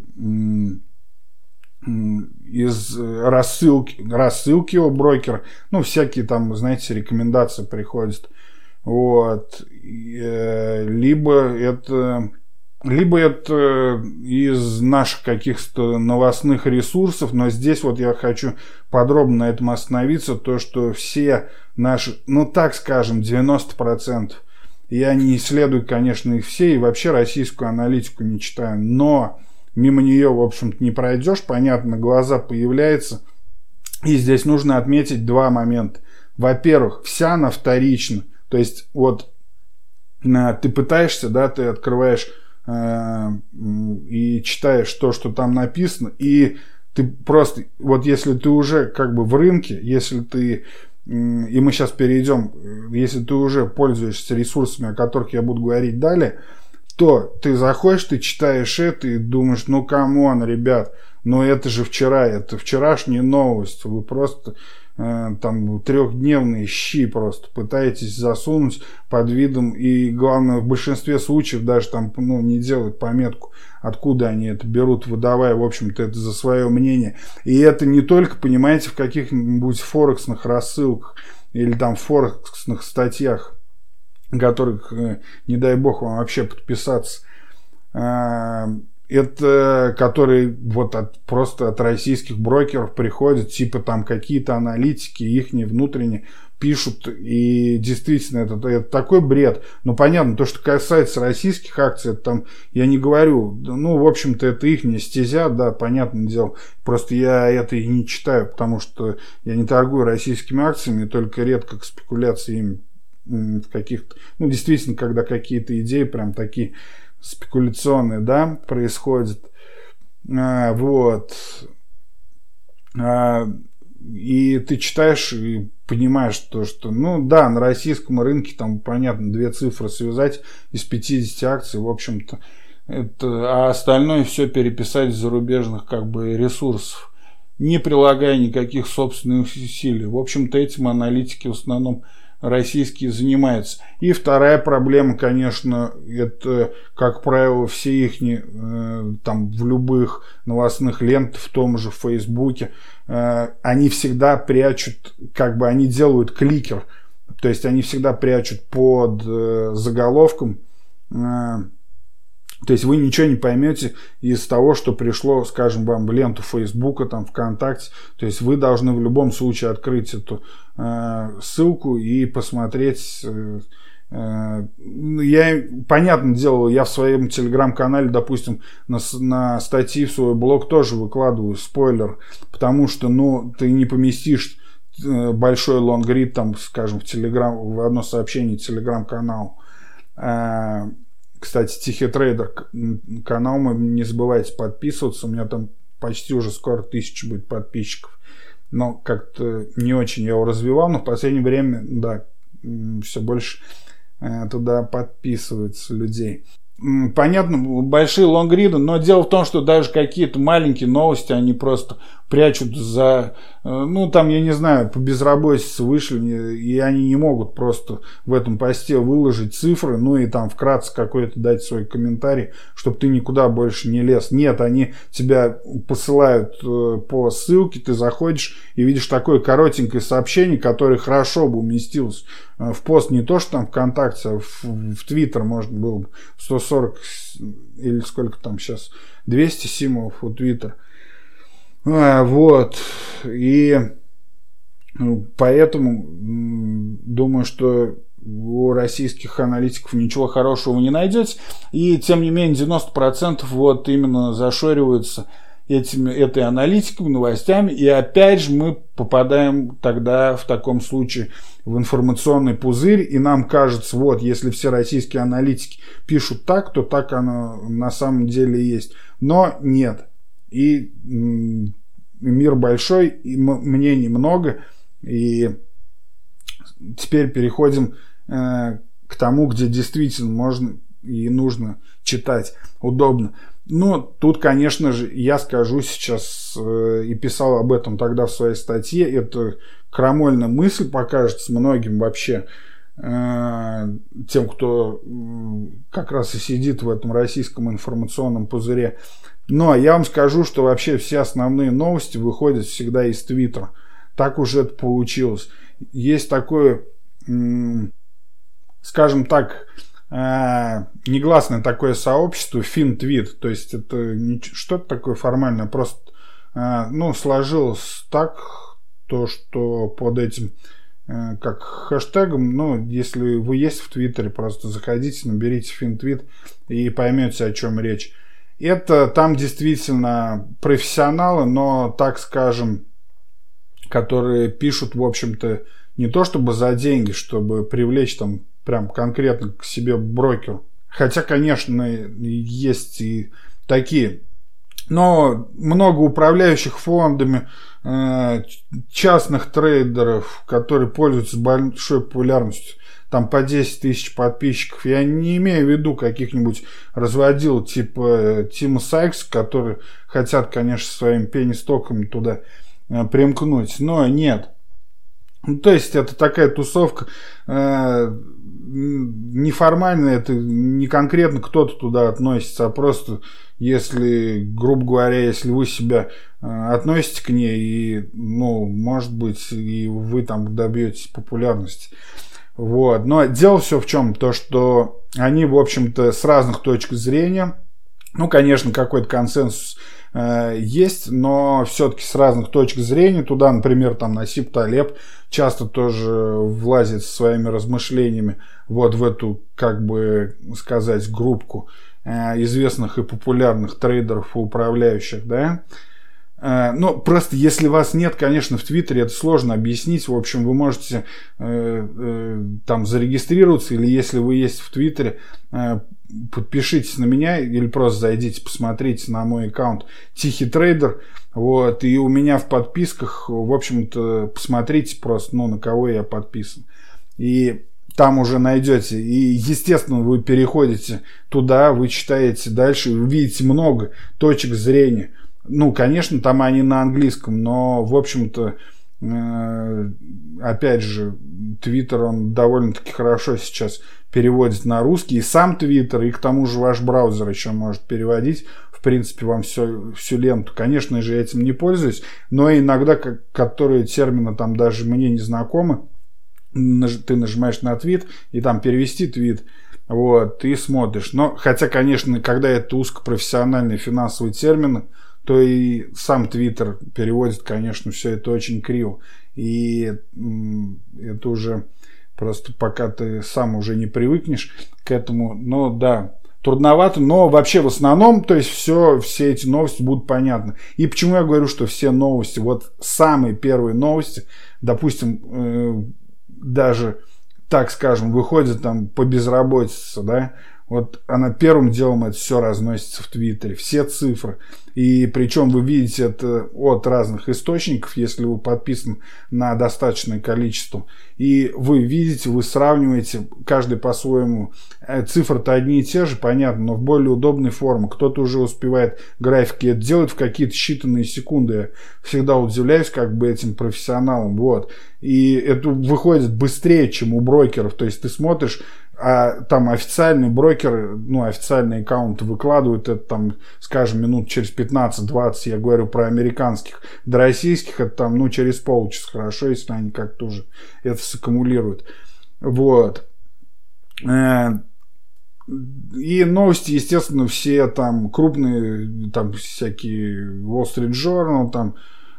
из рассылки, рассылки у брокера, ну, всякие там, знаете, рекомендации приходят. Вот. Э, либо это либо это из наших каких-то новостных ресурсов, но здесь вот я хочу подробно на этом остановиться, то, что все наши, ну так скажем, 90%, я не исследую, конечно, их все, и вообще российскую аналитику не читаю, но мимо нее, в общем-то, не пройдешь, понятно, глаза появляются, и здесь нужно отметить два момента. Во-первых, вся она вторична, то есть вот ты пытаешься, да, ты открываешь Э, и читаешь то, что там написано, и ты просто, вот если ты уже как бы в рынке, если ты, и мы сейчас перейдем, если ты уже пользуешься ресурсами, о которых я буду говорить далее, то ты заходишь, ты читаешь это и думаешь, ну come on, ребят, ну это же вчера, это вчерашняя новость, вы просто Э, там трехдневные щи просто. Пытаетесь засунуть под видом и главное в большинстве случаев даже там ну, не делают пометку откуда они это берут выдавая в общем-то это за свое мнение. И это не только понимаете в каких-нибудь форексных рассылках или там форексных статьях которых э, не дай бог вам вообще подписаться. Э, это которые вот от, просто от российских брокеров приходят, типа там какие-то аналитики, их не внутренне пишут, и действительно это, это такой бред. Ну, понятно, то, что касается российских акций, это там, я не говорю, ну, в общем-то, это их не стезя, да, понятное дело. Просто я это и не читаю, потому что я не торгую российскими акциями, только редко к спекуляции в каких-то, ну, действительно, когда какие-то идеи прям такие спекуляционные, да, происходит. А, вот. А, и ты читаешь и понимаешь то, что, ну да, на российском рынке там, понятно, две цифры связать из 50 акций, в общем-то, это, а остальное все переписать из зарубежных как бы ресурсов, не прилагая никаких собственных усилий. В общем-то, этим аналитики в основном российские занимаются. И вторая проблема, конечно, это, как правило, все их э, там в любых новостных лентах, в том же Фейсбуке, э, они всегда прячут, как бы они делают кликер, то есть они всегда прячут под э, заголовком то есть вы ничего не поймете из того, что пришло, скажем, вам в ленту Фейсбука, там, ВКонтакте. То есть вы должны в любом случае открыть эту э, ссылку и посмотреть. Э, э, я, понятно дело, я в своем телеграм-канале, допустим, на, на статьи в свой блог тоже выкладываю спойлер, потому что, ну, ты не поместишь э, большой лонгрид, там, скажем, в телеграм, в одно сообщение телеграм-канал. Кстати, Тихий трейдер канал, мы не забывайте подписываться. У меня там почти уже скоро тысяча будет подписчиков. Но как-то не очень я его развивал, но в последнее время, да, все больше э, туда подписывается людей. Понятно, большие лонгриды, но дело в том, что даже какие-то маленькие новости, они просто прячут за, э, ну, там, я не знаю, по безработице вышли, и они не могут просто в этом посте выложить цифры, ну, и там вкратце какой-то дать свой комментарий, чтобы ты никуда больше не лез. Нет, они тебя посылают э, по ссылке, ты заходишь и видишь такое коротенькое сообщение, которое хорошо бы уместилось э, в пост не то, что там ВКонтакте, а в, Твиттер можно было бы 140 или сколько там сейчас, 200 символов у Твиттера. А, вот. И ну, поэтому думаю, что у российских аналитиков ничего хорошего не найдете. И тем не менее 90% вот именно зашориваются этими, этой аналитикой, новостями. И опять же мы попадаем тогда в таком случае в информационный пузырь. И нам кажется, вот если все российские аналитики пишут так, то так оно на самом деле есть. Но нет. И мир большой, и мнений много. И теперь переходим э, к тому, где действительно можно и нужно читать удобно. Ну, тут, конечно же, я скажу сейчас э, и писал об этом тогда в своей статье, это крамольная мысль покажется многим вообще, э, тем, кто как раз и сидит в этом российском информационном пузыре. Ну, а я вам скажу, что вообще все основные новости выходят всегда из Твиттера. Так уже это получилось. Есть такое, скажем так, э, негласное такое сообщество FinTweet. То есть это что-то такое формальное, просто э, ну, сложилось так, то, что под этим э, как хэштегом, ну, если вы есть в Твиттере, просто заходите, наберите FinTweet и поймете, о чем речь. Это там действительно профессионалы, но, так скажем, которые пишут, в общем-то, не то чтобы за деньги, чтобы привлечь там прям конкретно к себе брокер. Хотя, конечно, есть и такие. Но много управляющих фондами, э, частных трейдеров, которые пользуются большой популярностью там по 10 тысяч подписчиков. Я не имею в виду каких-нибудь разводил типа э, Тима Сайкс, которые хотят, конечно, своим пенистоками туда э, примкнуть. Но нет. Ну, то есть это такая тусовка э, неформальная, это не конкретно кто-то туда относится, а просто если, грубо говоря, если вы себя э, относите к ней, и, ну, может быть, и вы там добьетесь популярности. Вот. Но дело все в чем? То, что они, в общем-то, с разных точек зрения, ну, конечно, какой-то консенсус э, есть, но все-таки с разных точек зрения. Туда, например, там Насип Талеб часто тоже влазит со своими размышлениями вот в эту, как бы сказать, группку э, известных и популярных трейдеров и управляющих, да. Э, ну, просто если вас нет, конечно, в Твиттере, это сложно объяснить. В общем, вы можете э, э, там зарегистрироваться, или если вы есть в Твиттере, подпишитесь на меня, или просто зайдите, посмотрите на мой аккаунт Тихий Трейдер. Вот, и у меня в подписках, в общем-то, посмотрите просто, ну, на кого я подписан. И там уже найдете. И, естественно, вы переходите туда, вы читаете дальше, вы видите много точек зрения – ну, конечно, там они на английском, но, в общем-то, э, опять же, Твиттер, он довольно-таки хорошо сейчас переводит на русский. И сам Твиттер, и к тому же ваш браузер еще может переводить. В принципе, вам все, всю ленту. Конечно же, я этим не пользуюсь, но иногда, как, которые термины там даже мне не знакомы, ты нажимаешь на твит, и там перевести твит, вот, ты смотришь. Но, хотя, конечно, когда это узкопрофессиональные финансовые термины, то и сам Твиттер переводит, конечно, все это очень криво. И это уже просто пока ты сам уже не привыкнешь к этому. Но да, трудновато, но вообще в основном, то есть все, все эти новости будут понятны. И почему я говорю, что все новости, вот самые первые новости, допустим, э, даже, так скажем, выходят там по безработице, да, Вот она первым делом это все разносится в Твиттере, все цифры. И причем вы видите это от разных источников, если вы подписан на достаточное количество. И вы видите, вы сравниваете, каждый по-своему. Э, цифры-то одни и те же, понятно, но в более удобной форме. Кто-то уже успевает графики это делать в какие-то считанные секунды. Я всегда удивляюсь как бы этим профессионалам. Вот. И это выходит быстрее, чем у брокеров. То есть ты смотришь а там официальный брокер, ну, официальные аккаунты выкладывают это там, скажем, минут через 15-20, я говорю про американских. До российских это там, ну, через полчаса хорошо, если они как-то уже это саккумулируют. Вот. Э, и новости, естественно, все там крупные, там всякие Wall Street Journal, там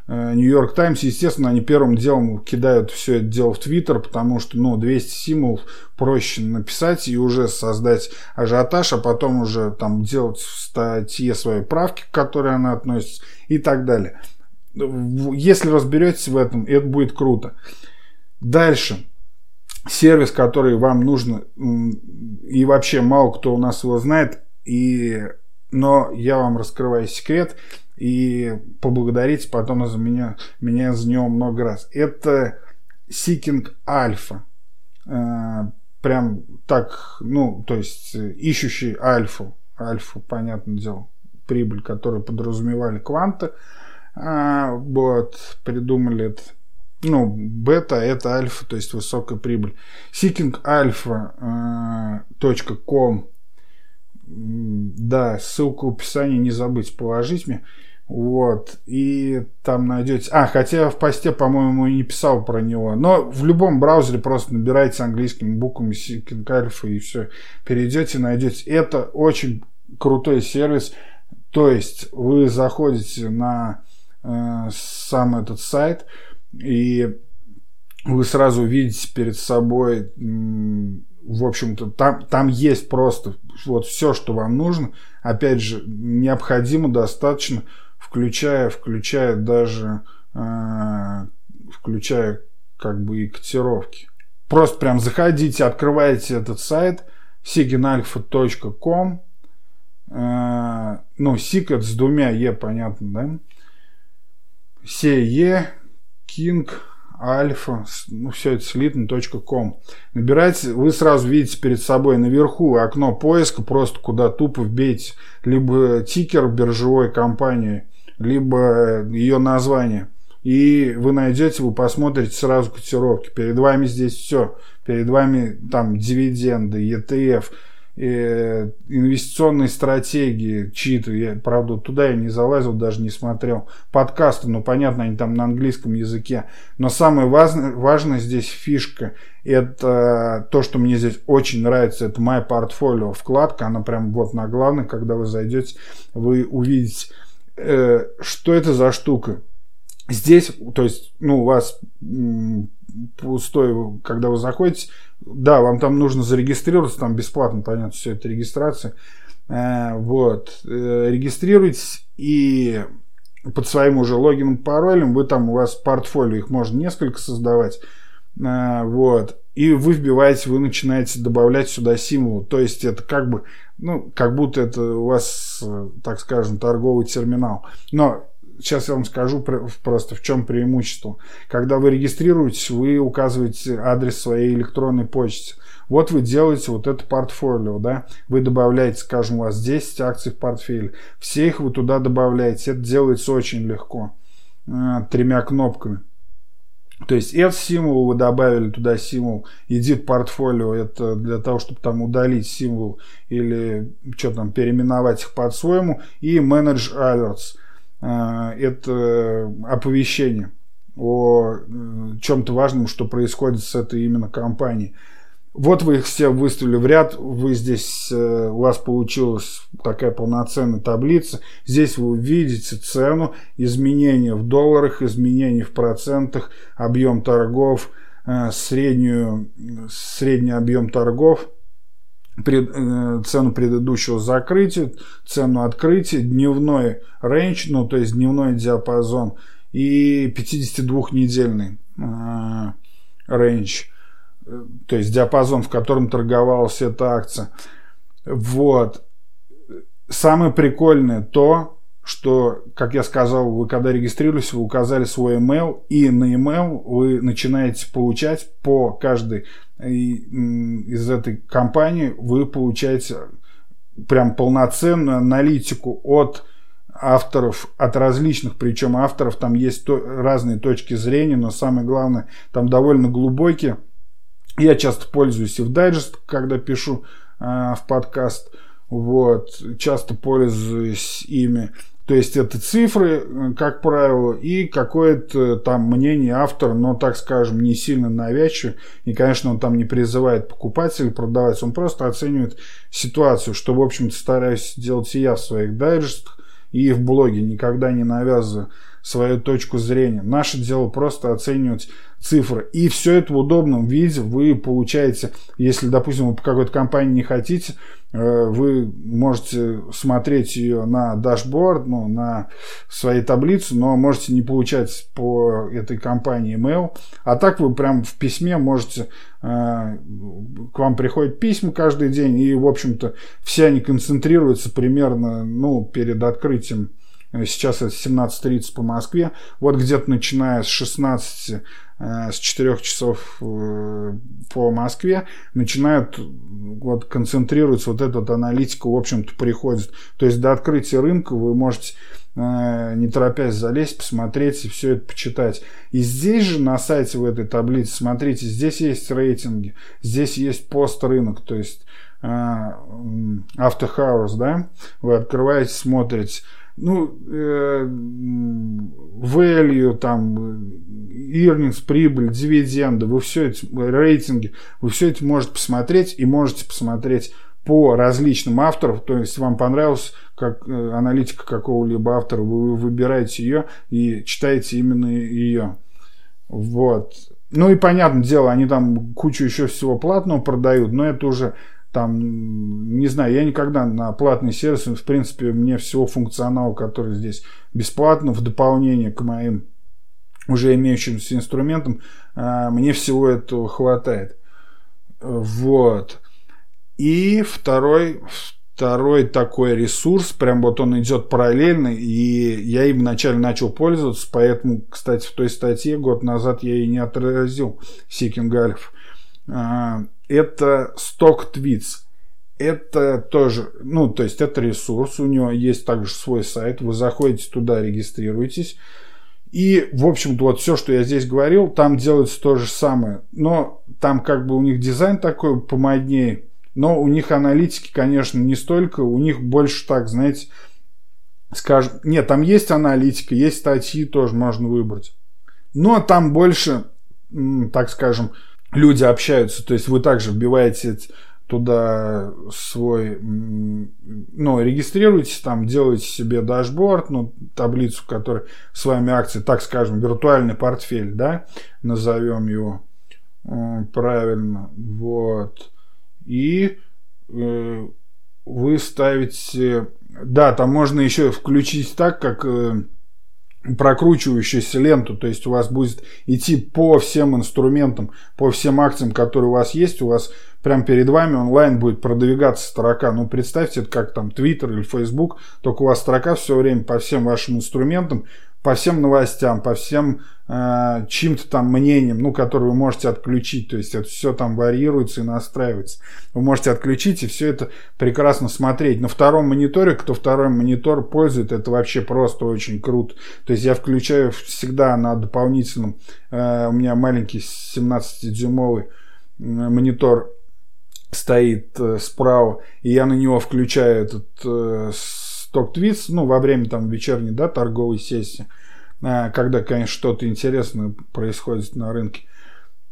Нью-Йорк Таймс, естественно, они первым делом кидают все это дело в Твиттер, потому что, ну, 200 символов проще написать и уже создать ажиотаж, а потом уже там делать в статье свои правки, к которой она относится и так далее. Если разберетесь в этом, это будет круто. Дальше. Сервис, который вам нужно, и вообще мало кто у нас его знает, и, но я вам раскрываю секрет – и поблагодарить потом за меня, меня за него много раз. Это Seeking Alpha. Э, прям так, ну, то есть ищущий альфу. Альфу, понятное дело, прибыль, которую подразумевали кванты. А, вот, придумали это. Ну, бета это альфа, то есть высокая прибыль. seekingalpha.com э, да, ссылку в описании не забыть положить мне. Вот, и там найдете... А, хотя я в посте, по-моему, не писал про него. Но в любом браузере просто набирайте английскими буквами Seeking Alpha и все. Перейдете, найдете. Это очень крутой сервис. То есть вы заходите на э, сам этот сайт и вы сразу видите перед собой, в общем-то, там, там есть просто вот все, что вам нужно. Опять же, необходимо достаточно включая, включая даже, э, включая как бы и котировки. Просто прям заходите, открываете этот сайт signalpha.com э, ну, сик с двумя Е, понятно, да? Се, King, альфа, ну, все это слитно.ком. Набирайте, вы сразу видите перед собой наверху окно поиска, просто куда тупо вбейте либо тикер биржевой компании, либо ее название. И вы найдете, вы посмотрите сразу котировки. Перед вами здесь все. Перед вами там дивиденды, ETF, э, инвестиционные стратегии чьи-то. Я, правда, туда я не залазил, даже не смотрел. Подкасты, ну, понятно, они там на английском языке. Но самое важное, важное здесь фишка. Это то, что мне здесь очень нравится. Это My Portfolio вкладка. Она прям вот на главной, когда вы зайдете, вы увидите э, что это за штука? Здесь, то есть, ну, у вас пустой, когда вы заходите, да, вам там нужно зарегистрироваться, там бесплатно, понятно, все это регистрация. Э, вот, э, регистрируйтесь и под своим уже логином, паролем, вы там, у вас портфолио, их можно несколько создавать, э, вот, и вы вбиваете, вы начинаете добавлять сюда символ. То есть это как бы, ну, как будто это у вас, так скажем, торговый терминал. Но сейчас я вам скажу просто в чем преимущество. Когда вы регистрируетесь, вы указываете адрес своей электронной почты. Вот вы делаете вот это портфолио, да, вы добавляете, скажем, у вас 10 акций в портфель, все их вы туда добавляете, это делается очень легко, э, тремя кнопками. То есть этот символ вы добавили туда символ edit портфолио, это для того, чтобы там удалить символ или что там переименовать их под-своему. И manage alerts, это оповещение о э, чем-то важном, что происходит с этой именно компанией. Вот вы их все выставили в ряд, вы здесь, э, у вас получилась такая полноценная таблица. Здесь вы увидите цену, изменения в долларах, изменения в процентах, объем торгов, э, среднюю, средний объем торгов, пред, э, цену предыдущего закрытия, цену открытия, дневной range, ну то есть дневной диапазон и 52-недельный range то есть диапазон, в котором торговалась эта акция. Вот. Самое прикольное то, что, как я сказал, вы когда регистрируетесь, вы указали свой email, и на email вы начинаете получать по каждой из этой компании, вы получаете прям полноценную аналитику от авторов, от различных, причем авторов, там есть то, разные точки зрения, но самое главное, там довольно глубокие. Я часто пользуюсь и в дайджест, когда пишу э, в подкаст, вот, часто пользуюсь ими. То есть это цифры, э, как правило, и какое-то там мнение автора, но, так скажем, не сильно навязчивое. И, конечно, он там не призывает покупателей продавать, он просто оценивает ситуацию, что, в общем-то, стараюсь делать и я в своих дайджестах и в блоге, никогда не навязываю свою точку зрения. Наше дело просто оценивать цифры. И все это в удобном виде вы получаете, если, допустим, вы по какой-то компании не хотите, э, вы можете смотреть ее на дашборд, ну, на своей таблице, но можете не получать по этой компании email. А так вы прям в письме можете, э, к вам приходят письма каждый день, и, в общем-то, все они концентрируются примерно, ну, перед открытием Сейчас это 17.30 по Москве. Вот где-то начиная с 16 Э, с 4 часов э, по Москве начинают вот концентрироваться вот эта аналитика, в общем-то, приходит. То есть до открытия рынка вы можете э, не торопясь залезть, посмотреть и все это почитать. И здесь же на сайте в этой таблице, смотрите, здесь есть рейтинги, здесь есть пост рынок, то есть автохаус, да, вы открываете, смотрите, ну, э, value, там, earnings, прибыль, дивиденды, вы все эти рейтинги, вы все это можете посмотреть и можете посмотреть по различным авторам, то есть вам понравилась как э, аналитика какого-либо автора, вы выбираете ее и читаете именно ее. Вот. Ну и понятное дело, они там кучу еще всего платного продают, но это уже там, не знаю, я никогда на платный сервис, в принципе, мне всего функционала, который здесь бесплатно, в дополнение к моим уже имеющимся инструментам, а, мне всего этого хватает. Вот. И второй, второй такой ресурс, прям вот он идет параллельно, и я им вначале начал пользоваться, поэтому, кстати, в той статье год назад я и не отразил Сикингалев. Это Stock Tweets. Это тоже, ну, то есть это ресурс, у него есть также свой сайт, вы заходите туда, регистрируетесь. И, в общем-то, вот все, что я здесь говорил, там делается то же самое. Но там как бы у них дизайн такой помоднее. Но у них аналитики, конечно, не столько. У них больше так, знаете, скажем... Нет, там есть аналитика, есть статьи тоже можно выбрать. Но там больше, так скажем, люди общаются, то есть вы также вбиваете туда свой, ну, регистрируйтесь там, делаете себе дашборд, ну, таблицу, в которой с вами акции, так скажем, виртуальный портфель, да, назовем его э, правильно, вот, и э, вы ставите, да, там можно еще включить так, как э, прокручивающуюся ленту, то есть у вас будет идти по всем инструментам, по всем акциям, которые у вас есть, у вас прямо перед вами онлайн будет продвигаться строка. Ну, представьте, это как там Twitter или Facebook, только у вас строка все время по всем вашим инструментам, по всем новостям, по всем э, чьим-то там мнениям, ну, которые вы можете отключить. То есть это все там варьируется и настраивается. Вы можете отключить и все это прекрасно смотреть. На втором мониторе, кто второй монитор пользует, это вообще просто очень круто. То есть я включаю всегда на дополнительном, э, у меня маленький 17-дюймовый монитор стоит э, справа, и я на него включаю этот э, сток-твитс, ну, во время там вечерней, да, торговой сессии, когда, конечно, что-то интересное происходит на рынке.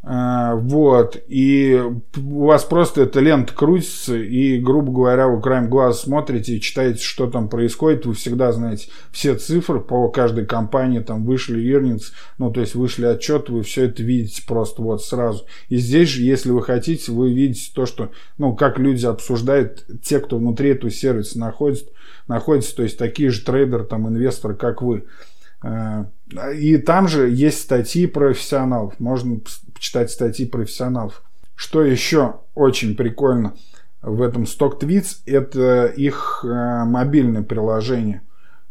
А, вот, и у вас просто эта лента крутится, и, грубо говоря, вы краем глаза смотрите и читаете, что там происходит, вы всегда знаете все цифры по каждой компании, там вышли earnings, ну, то есть вышли отчеты, вы все это видите просто вот сразу. И здесь же, если вы хотите, вы видите то, что, ну, как люди обсуждают, те, кто внутри этого сервиса находится, находится, то есть такие же трейдеры, там, инвесторы, как вы. А, и там же есть статьи профессионалов. Можно почитать статьи профессионалов. Что еще очень прикольно. в этом StockTweets, это их э, мобильное приложение.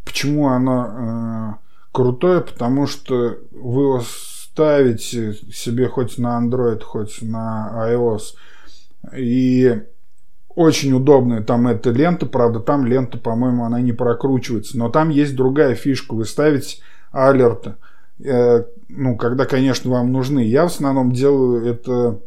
Почему оно э, крутое? Потому что вы его ставите себе хоть на Android, хоть на iOS. И очень удобная там эта лента, правда, там лента, по-моему, она не прокручивается, но там есть другая фишка, вы ставите алерты, э, ну, когда, конечно, вам нужны. Я в основном делаю это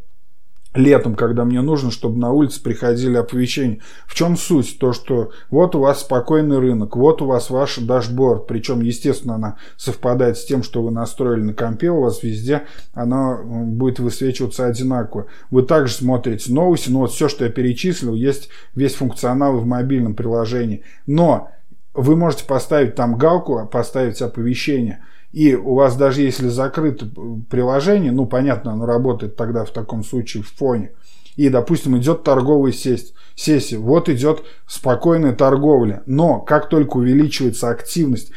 летом, когда мне нужно, чтобы на улице приходили оповещения. В чем суть? То, что вот у вас спокойный рынок, вот у вас ваш дашборд, причем, естественно, она совпадает с тем, что вы настроили на компе, у вас везде она будет высвечиваться одинаково. Вы также смотрите новости, но вот все, что я перечислил, есть весь функционал в мобильном приложении. Но вы можете поставить там галку, поставить оповещение – и у вас даже если закрыто приложение, ну, понятно, оно работает тогда в таком случае в фоне, и, допустим, идет торговая сессия, вот идет спокойная торговля, но как только увеличивается активность,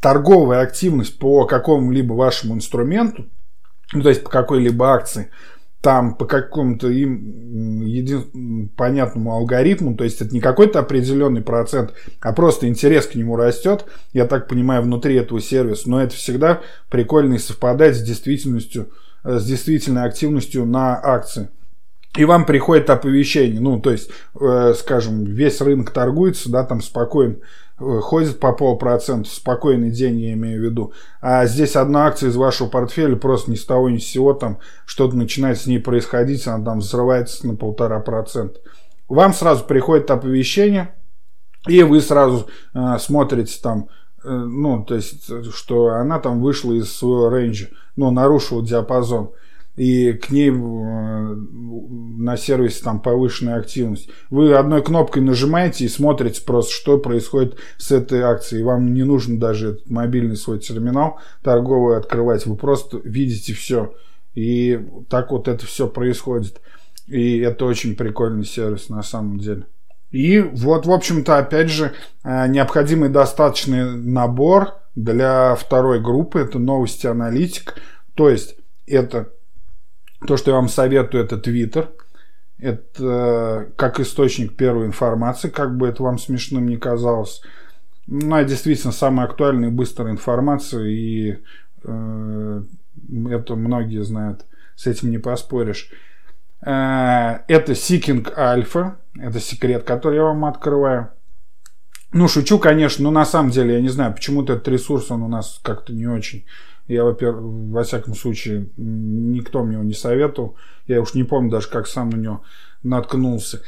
торговая активность по какому-либо вашему инструменту, ну, то есть по какой-либо акции, там по какому-то им един... понятному алгоритму, то есть это не какой-то определенный процент, а просто интерес к нему растет, я так понимаю, внутри этого сервиса, но это всегда прикольно и совпадает с действительностью, э, с действительной активностью на акции. И вам приходит оповещение, ну, то есть, э, скажем, весь рынок торгуется, да, там спокойно, ходит по полпроцента, спокойный день я имею в виду. А здесь одна акция из вашего портфеля просто ни с того ни с сего там что-то начинает с ней происходить, она там взрывается на полтора процента. Вам сразу приходит оповещение, и вы сразу э, смотрите там, э, ну, то есть, что она там вышла из своего рейнджа, ну, нарушила диапазон и к ней э, на сервисе там повышенная активность. Вы одной кнопкой нажимаете и смотрите просто, что происходит с этой акцией. Вам не нужно даже этот мобильный свой терминал торговый открывать. Вы просто видите все. И так вот это все происходит. И это очень прикольный сервис на самом деле. И вот, в общем-то, опять же, э, необходимый достаточный набор для второй группы. Это новости аналитик. То есть это то, что я вам советую, это Twitter. Это как источник первой информации, как бы это вам смешным не казалось. Ну, а действительно самая актуальная и быстрая информация, и э, это многие знают, с этим не поспоришь. Э, это Seeking Alpha, это секрет, который я вам открываю. Ну, шучу, конечно, но на самом деле, я не знаю, почему-то этот ресурс, он у нас как-то не очень я, во-первых, во всяком случае, никто мне его не советовал. Я уж не помню даже, как сам на него наткнулся.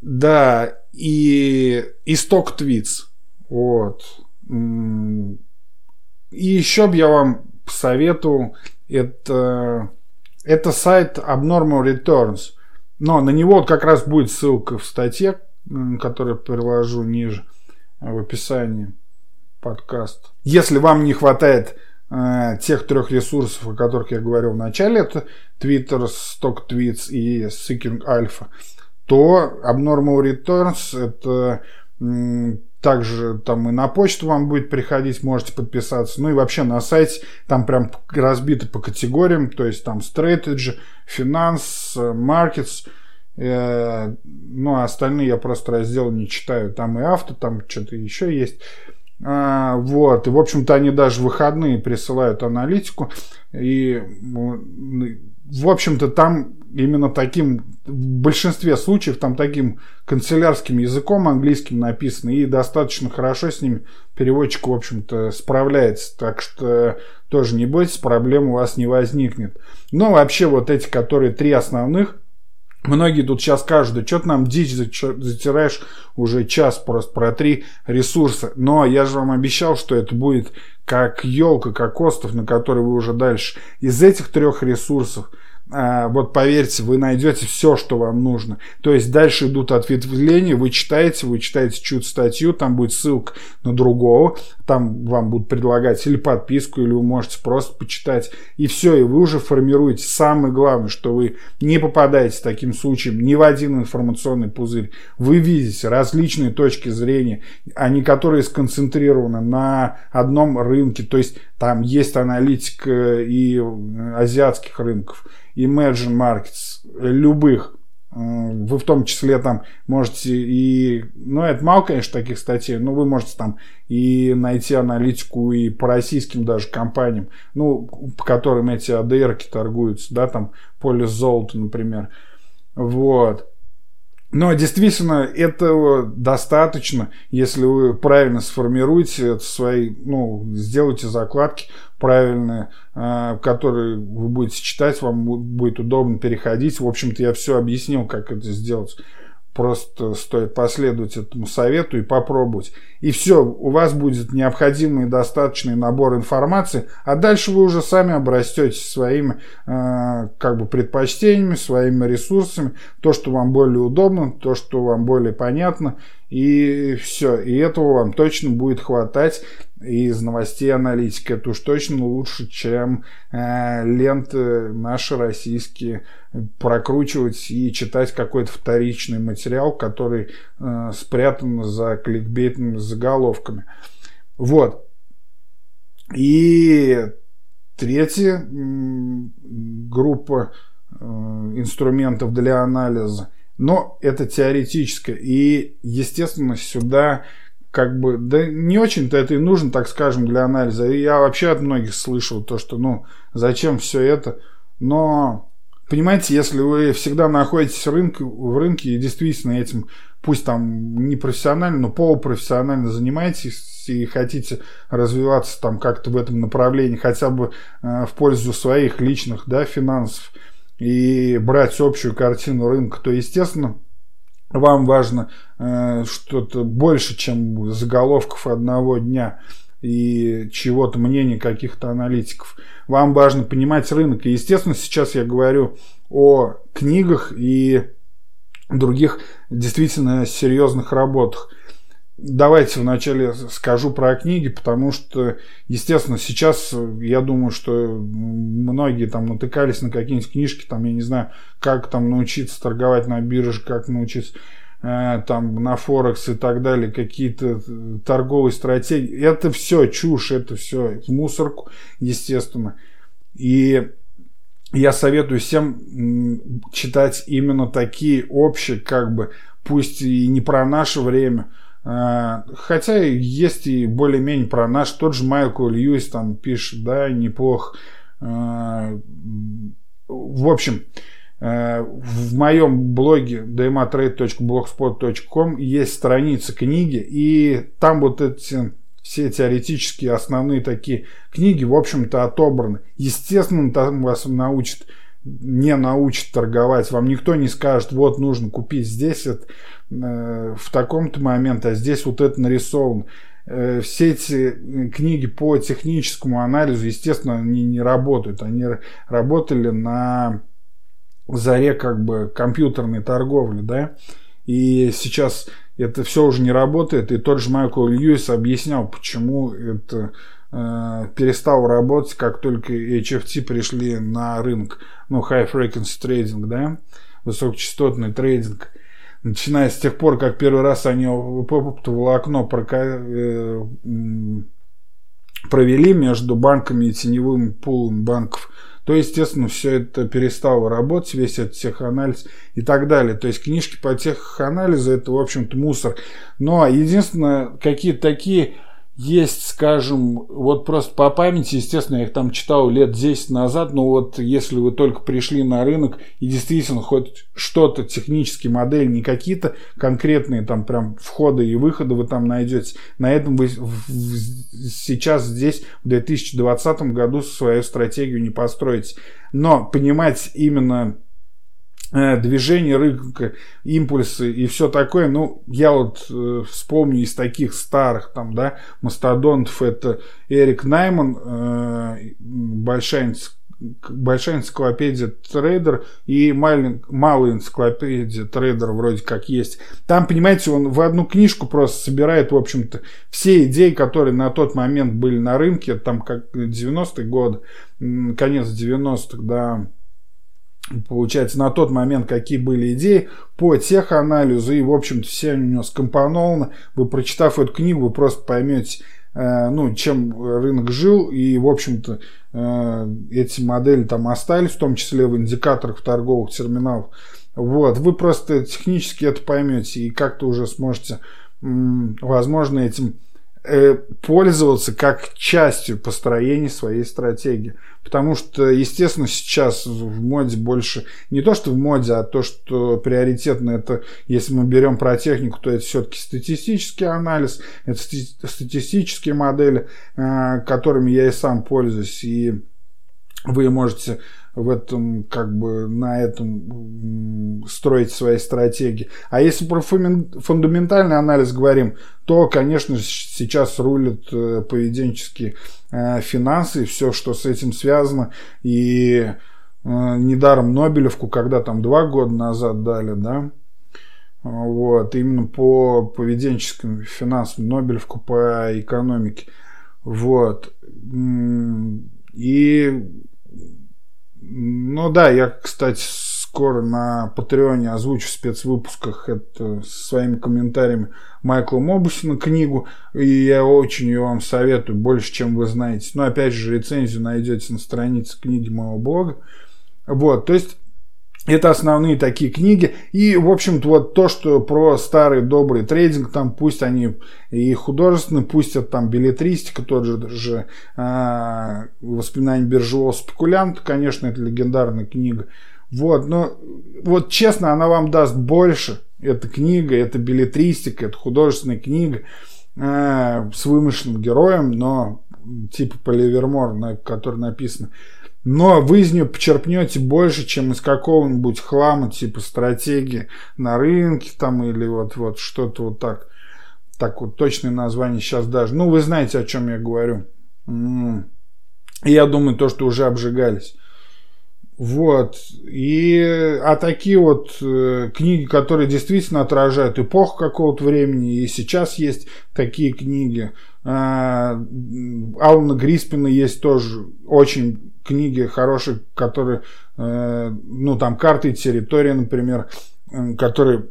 Да, и исток твитс. Вот. И еще бы я вам советовал, это, это сайт Abnormal Returns. Но на него вот как раз будет ссылка в статье, которую приложу ниже в описании подкаста. Если вам не хватает тех трех ресурсов, о которых я говорил в начале, это Twitter, StockTweets и Seeking Alpha, то Abnormal Returns это также там и на почту вам будет приходить, можете подписаться. Ну и вообще на сайте там прям разбито по категориям, то есть там strategy, finance, markets, э, ну а остальные я просто разделы не читаю. Там и авто, там что-то еще есть. А, вот, и, в общем-то, они даже выходные присылают аналитику. И, в общем-то, там именно таким, в большинстве случаев, там таким канцелярским языком английским написано, и достаточно хорошо с ним переводчик, в общем-то, справляется. Так что тоже не бойтесь, проблем у вас не возникнет. Но вообще вот эти, которые три основных, Многие тут сейчас скажут, да что ты нам дичь затираешь уже час просто про три ресурса. Но я же вам обещал, что это будет как елка, как остров, на который вы уже дальше. Из этих трех ресурсов вот поверьте, вы найдете все, что вам нужно. То есть дальше идут ответвления, вы читаете, вы читаете чью-то статью, там будет ссылка на другого, там вам будут предлагать или подписку, или вы можете просто почитать, и все, и вы уже формируете. Самое главное, что вы не попадаете таким случаем ни в один информационный пузырь. Вы видите различные точки зрения, они которые сконцентрированы на одном рынке, то есть там есть аналитика и азиатских рынков, emerging markets, любых. вы в том числе там можете и... Ну, это мало, конечно, таких статей, но вы можете там и найти аналитику и по российским даже компаниям, ну, по которым эти АДР торгуются, да, там полис золота, например. Вот. Но действительно этого достаточно, если вы правильно сформируете свои, ну, сделаете закладки правильные, э, которые вы будете читать, вам будет удобно переходить. В общем-то, я все объяснил, как это сделать. Просто стоит последовать этому совету и попробовать. И все, у вас будет необходимый и достаточный набор информации, а дальше вы уже сами обрастете своими э, как бы предпочтениями, своими ресурсами, то, что вам более удобно, то, что вам более понятно, и все. И этого вам точно будет хватать из новостей аналитики. Это уж точно лучше, чем э, ленты наши российские прокручивать и читать какой-то вторичный материал, который э, спрятан за кликбейтными заголовками. Вот. И третья группа э, инструментов для анализа. Но это теоретическое. И, естественно, сюда как бы, да не очень-то это и нужно, так скажем, для анализа. Я вообще от многих слышал то, что, ну, зачем все это. Но, понимаете, если вы всегда находитесь в рынке, в рынке и действительно этим, пусть там не профессионально, но полупрофессионально занимаетесь и хотите развиваться там как-то в этом направлении, хотя бы э, в пользу своих личных, да, финансов, и брать общую картину рынка, то, естественно, вам важно э, что-то больше, чем заголовков одного дня и чего-то мнений каких-то аналитиков. Вам важно понимать рынок. И, естественно, сейчас я говорю о книгах и других действительно серьезных работах. Давайте вначале скажу про книги, потому что, естественно, сейчас я думаю, что многие там натыкались на какие-нибудь книжки, там, я не знаю, как там научиться торговать на бирже, как научиться э, там на Форекс и так далее, какие-то торговые стратегии. Это все чушь, это все в мусорку, естественно. И я советую всем читать именно такие общие, как бы, пусть и не про наше время, хотя есть и более-менее про наш. Тот же Майкл Льюис там пишет, да, неплохо. А, в общем, а, в моем блоге dmatrade.blogspot.com есть страница книги, и там вот эти все теоретические основные такие книги, в общем-то, отобраны. Естественно, там вас научат не научит торговать, вам никто не скажет, вот нужно купить здесь это, э, в таком-то момент, а здесь вот это нарисовано. Э, все эти книги по техническому анализу, естественно, они не работают. Они работали на заре как бы компьютерной торговли, да, и сейчас это все уже не работает, и тот же Майкл Льюис объяснял, почему это Э, перестал работать, как только HFT пришли на рынок, ну, High Frequency Trading, да, высокочастотный трейдинг. Начиная с тех пор, как первый раз они волокно прока... провели между банками и теневым пулом банков, то, естественно, все это перестало работать, весь этот теханализ и так далее. То есть книжки по теханализу это, в общем-то, мусор. Но единственное, какие-то такие есть, скажем, вот просто по памяти, естественно, я их там читал лет 10 назад, но вот если вы только пришли на рынок и действительно хоть что-то, технические модели, не какие-то конкретные там прям входы и выходы вы там найдете, на этом вы сейчас здесь в 2020 году свою стратегию не построите. Но понимать именно движение рынка, импульсы и все такое. Ну, я вот э, вспомню из таких старых там, да, мастодонтов, это Эрик Найман, э, большая, большая энциклопедия трейдер и малый, малая энциклопедия трейдер вроде как есть. Там, понимаете, он в одну книжку просто собирает, в общем-то, все идеи, которые на тот момент были на рынке, там как 90-е годы, конец 90-х, да, получается, на тот момент какие были идеи по теханализу, и, в общем-то, все у него скомпонованы. Вы, прочитав эту книгу, вы просто поймете, э, ну, чем рынок жил, и, в общем-то, э, эти модели там остались, в том числе в индикаторах в торговых терминалах. Вот, вы просто технически это поймете и как-то уже сможете, возможно, этим пользоваться как частью построения своей стратегии. Потому что, естественно, сейчас в моде больше не то, что в моде, а то, что приоритетно это, если мы берем про технику, то это все-таки статистический анализ, это статистические модели, э, которыми я и сам пользуюсь. И вы можете в этом, как бы, на этом строить свои стратегии. А если про фундаментальный анализ говорим, то, конечно, сейчас рулят э, поведенческие э, финансы и все, что с этим связано. И э, недаром Нобелевку, когда там два года назад дали, да, вот, именно по поведенческим финансам, Нобелевку по экономике. Вот. И ну да, я, кстати, скоро на Патреоне озвучу в спецвыпусках это своими комментариями Майкла Мобусина книгу. И я очень ее вам советую, больше, чем вы знаете. Но опять же, рецензию найдете на странице книги моего блога. Вот, то есть это основные такие книги. И, в общем-то, вот то, что про старый добрый трейдинг, там пусть они и художественные, пусть это там билетристика, тот же, же э, воспоминания биржевого спекулянта, конечно, это легендарная книга. Вот, но вот честно, она вам даст больше. Эта книга, это билетристика, это художественная книга э, с вымышленным героем, но типа Поливермор, на который написано но вы из нее почерпнете больше, чем из какого-нибудь хлама, типа стратегии на рынке там или вот, вот что-то вот так. Так вот, точное название сейчас даже. Ну, вы знаете, о чем я говорю. Я думаю, то, что уже обжигались. Вот. И, а такие вот э, книги, которые действительно отражают эпоху какого-то времени, и сейчас есть такие книги. Э, Алана Гриспина есть тоже очень книги хорошие, которые, э, ну, там, карты и территория, например, э, которые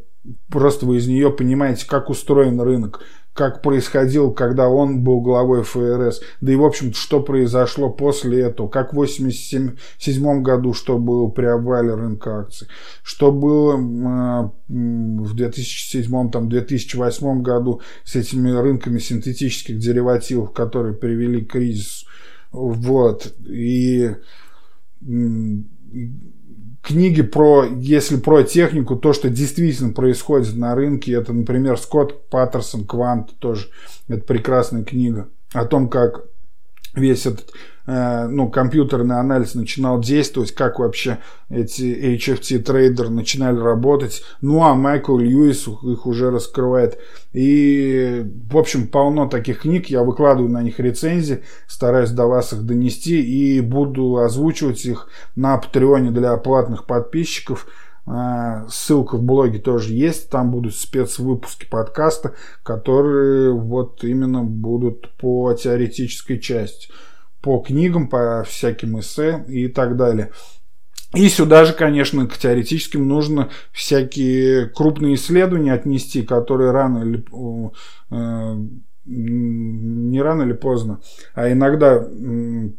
просто вы из нее понимаете, как устроен рынок, как происходил, когда он был главой ФРС, да и, в общем что произошло после этого, как в 1987 году, что было при обвале рынка акций, что было э, в 2007-2008 году с этими рынками синтетических деривативов, которые привели к кризису. Вот. И книги про, если про технику, то, что действительно происходит на рынке, это, например, Скотт Паттерсон «Квант» тоже. Это прекрасная книга о том, как весь этот ну, компьютерный анализ начинал действовать, как вообще эти HFT трейдеры начинали работать. Ну, а Майкл Льюис их уже раскрывает. И, в общем, полно таких книг. Я выкладываю на них рецензии, стараюсь до вас их донести и буду озвучивать их на Патреоне для платных подписчиков. Э, ссылка в блоге тоже есть. Там будут спецвыпуски подкаста, которые вот именно будут по теоретической части по книгам, по всяким эссе и так далее. И сюда же, конечно, к теоретическим нужно всякие крупные исследования отнести, которые рано или э, не рано или поздно, а иногда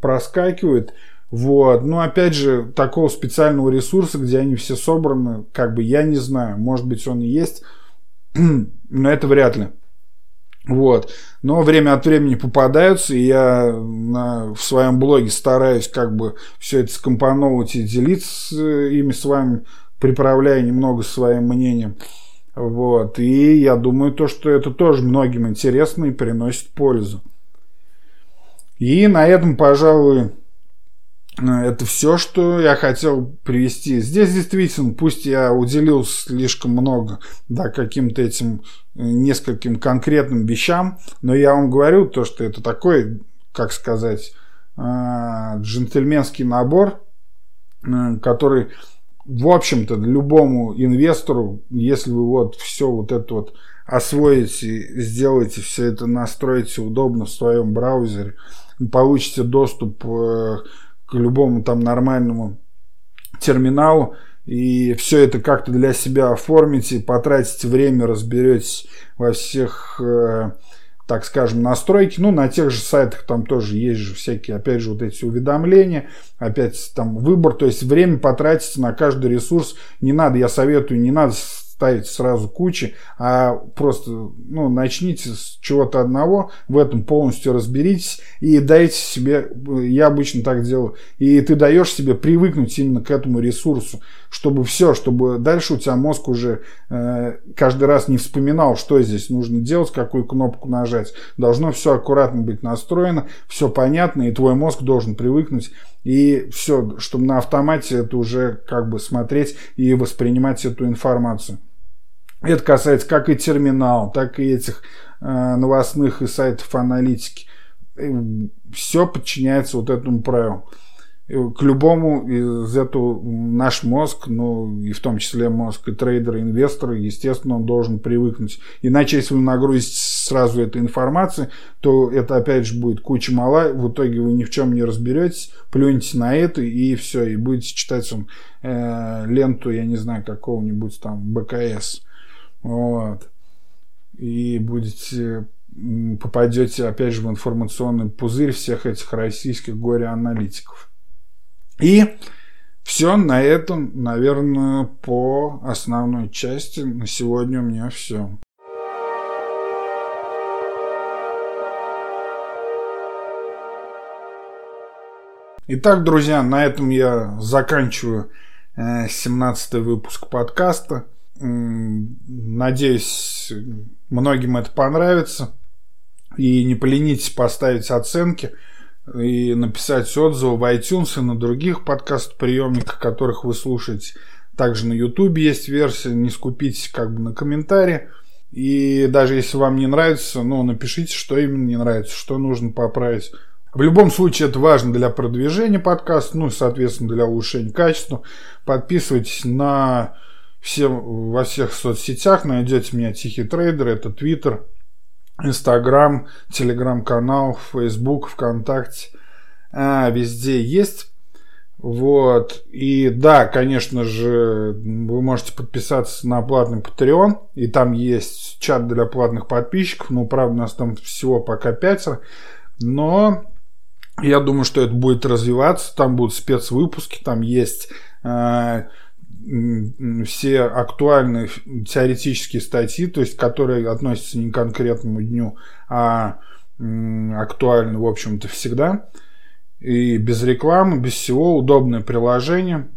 проскакивают. Вот. Но опять же, такого специального ресурса, где они все собраны, как бы я не знаю. Может быть, он и есть, но это вряд ли. Вот. Но время от времени попадаются, и я на, в своем блоге стараюсь как бы все это скомпоновывать и делиться ими с вами, приправляя немного своим мнением. Вот. И я думаю, то, что это тоже многим интересно и приносит пользу. И на этом, пожалуй, это все, что я хотел привести. Здесь действительно, пусть я уделил слишком много да, каким-то этим э, нескольким конкретным вещам, но я вам говорю то, что это такой, как сказать, э, джентльменский набор, э, который, в общем-то, любому инвестору, если вы вот все вот это вот освоите, сделаете все это, настроите удобно в своем браузере, получите доступ к любому там нормальному терминалу, и все это как-то для себя оформите, потратите время, разберетесь во всех э, так скажем, настройки. Ну, на тех же сайтах там тоже есть же всякие, опять же, вот эти уведомления, опять там выбор. То есть время потратить на каждый ресурс не надо. Я советую, не надо ставить сразу кучи, а просто ну, начните с чего-то одного, в этом полностью разберитесь и дайте себе, я обычно так делаю, и ты даешь себе привыкнуть именно к этому ресурсу, чтобы все, чтобы дальше у тебя мозг уже э, каждый раз не вспоминал, что здесь нужно делать, какую кнопку нажать. Должно все аккуратно быть настроено, все понятно, и твой мозг должен привыкнуть и все, чтобы на автомате это уже как бы смотреть и воспринимать эту информацию. Это касается как и терминал, так и этих э, новостных и сайтов аналитики. Все подчиняется вот этому правилу. К любому из этого наш мозг, ну и в том числе мозг и трейдера, инвестора, естественно, он должен привыкнуть. Иначе, если вы нагрузите сразу этой информацией, то это опять же будет куча мала, в итоге вы ни в чем не разберетесь, плюнете на это и все, и будете читать он, э, ленту, я не знаю, какого-нибудь там БКС вот. И будете попадете опять же в информационный пузырь всех этих российских горе-аналитиков. И все на этом, наверное, по основной части. На сегодня у меня все. Итак, друзья, на этом я заканчиваю 17 э, выпуск подкаста. Надеюсь, многим это понравится. И не поленитесь поставить оценки и написать отзывы в iTunes и на других подкаст-приемниках, которых вы слушаете. Также на YouTube есть версия, не скупитесь как бы на комментарии. И даже если вам не нравится, ну, напишите, что именно не нравится, что нужно поправить. В любом случае, это важно для продвижения подкаста, ну, соответственно, для улучшения качества. Подписывайтесь на все, во всех соцсетях найдете меня Тихий Трейдер, это Твиттер, Инстаграм, Телеграм-канал, Фейсбук, ВКонтакте. А, везде есть. Вот. И да, конечно же, вы можете подписаться на платный Patreon. И там есть чат для платных подписчиков. Ну, правда, у нас там всего пока пятеро. Но я думаю, что это будет развиваться. Там будут спецвыпуски. Там есть э, все актуальные теоретические статьи, то есть которые относятся не к конкретному дню, а актуальны, в общем-то, всегда. И без рекламы, без всего, удобное приложение.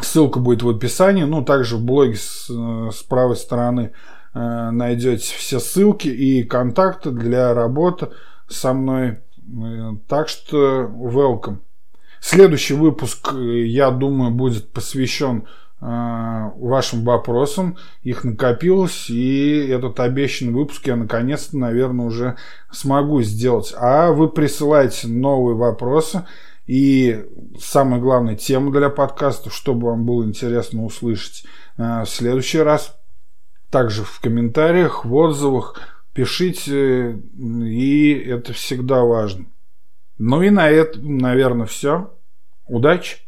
Ссылка будет в описании. Ну, также в блоге с, с правой стороны э, найдете все ссылки и контакты для работы со мной. Э, так что welcome. Следующий выпуск, э, я думаю, будет посвящен Э, вашим вопросам. Их накопилось, и этот обещанный выпуск я наконец-то, наверное, уже смогу сделать. А вы присылайте новые вопросы и самое главное, тему для подкаста, чтобы вам было интересно услышать э, в следующий раз. Также в комментариях, в отзывах пишите, и это всегда важно. Ну и на этом, наверное, все. Удачи!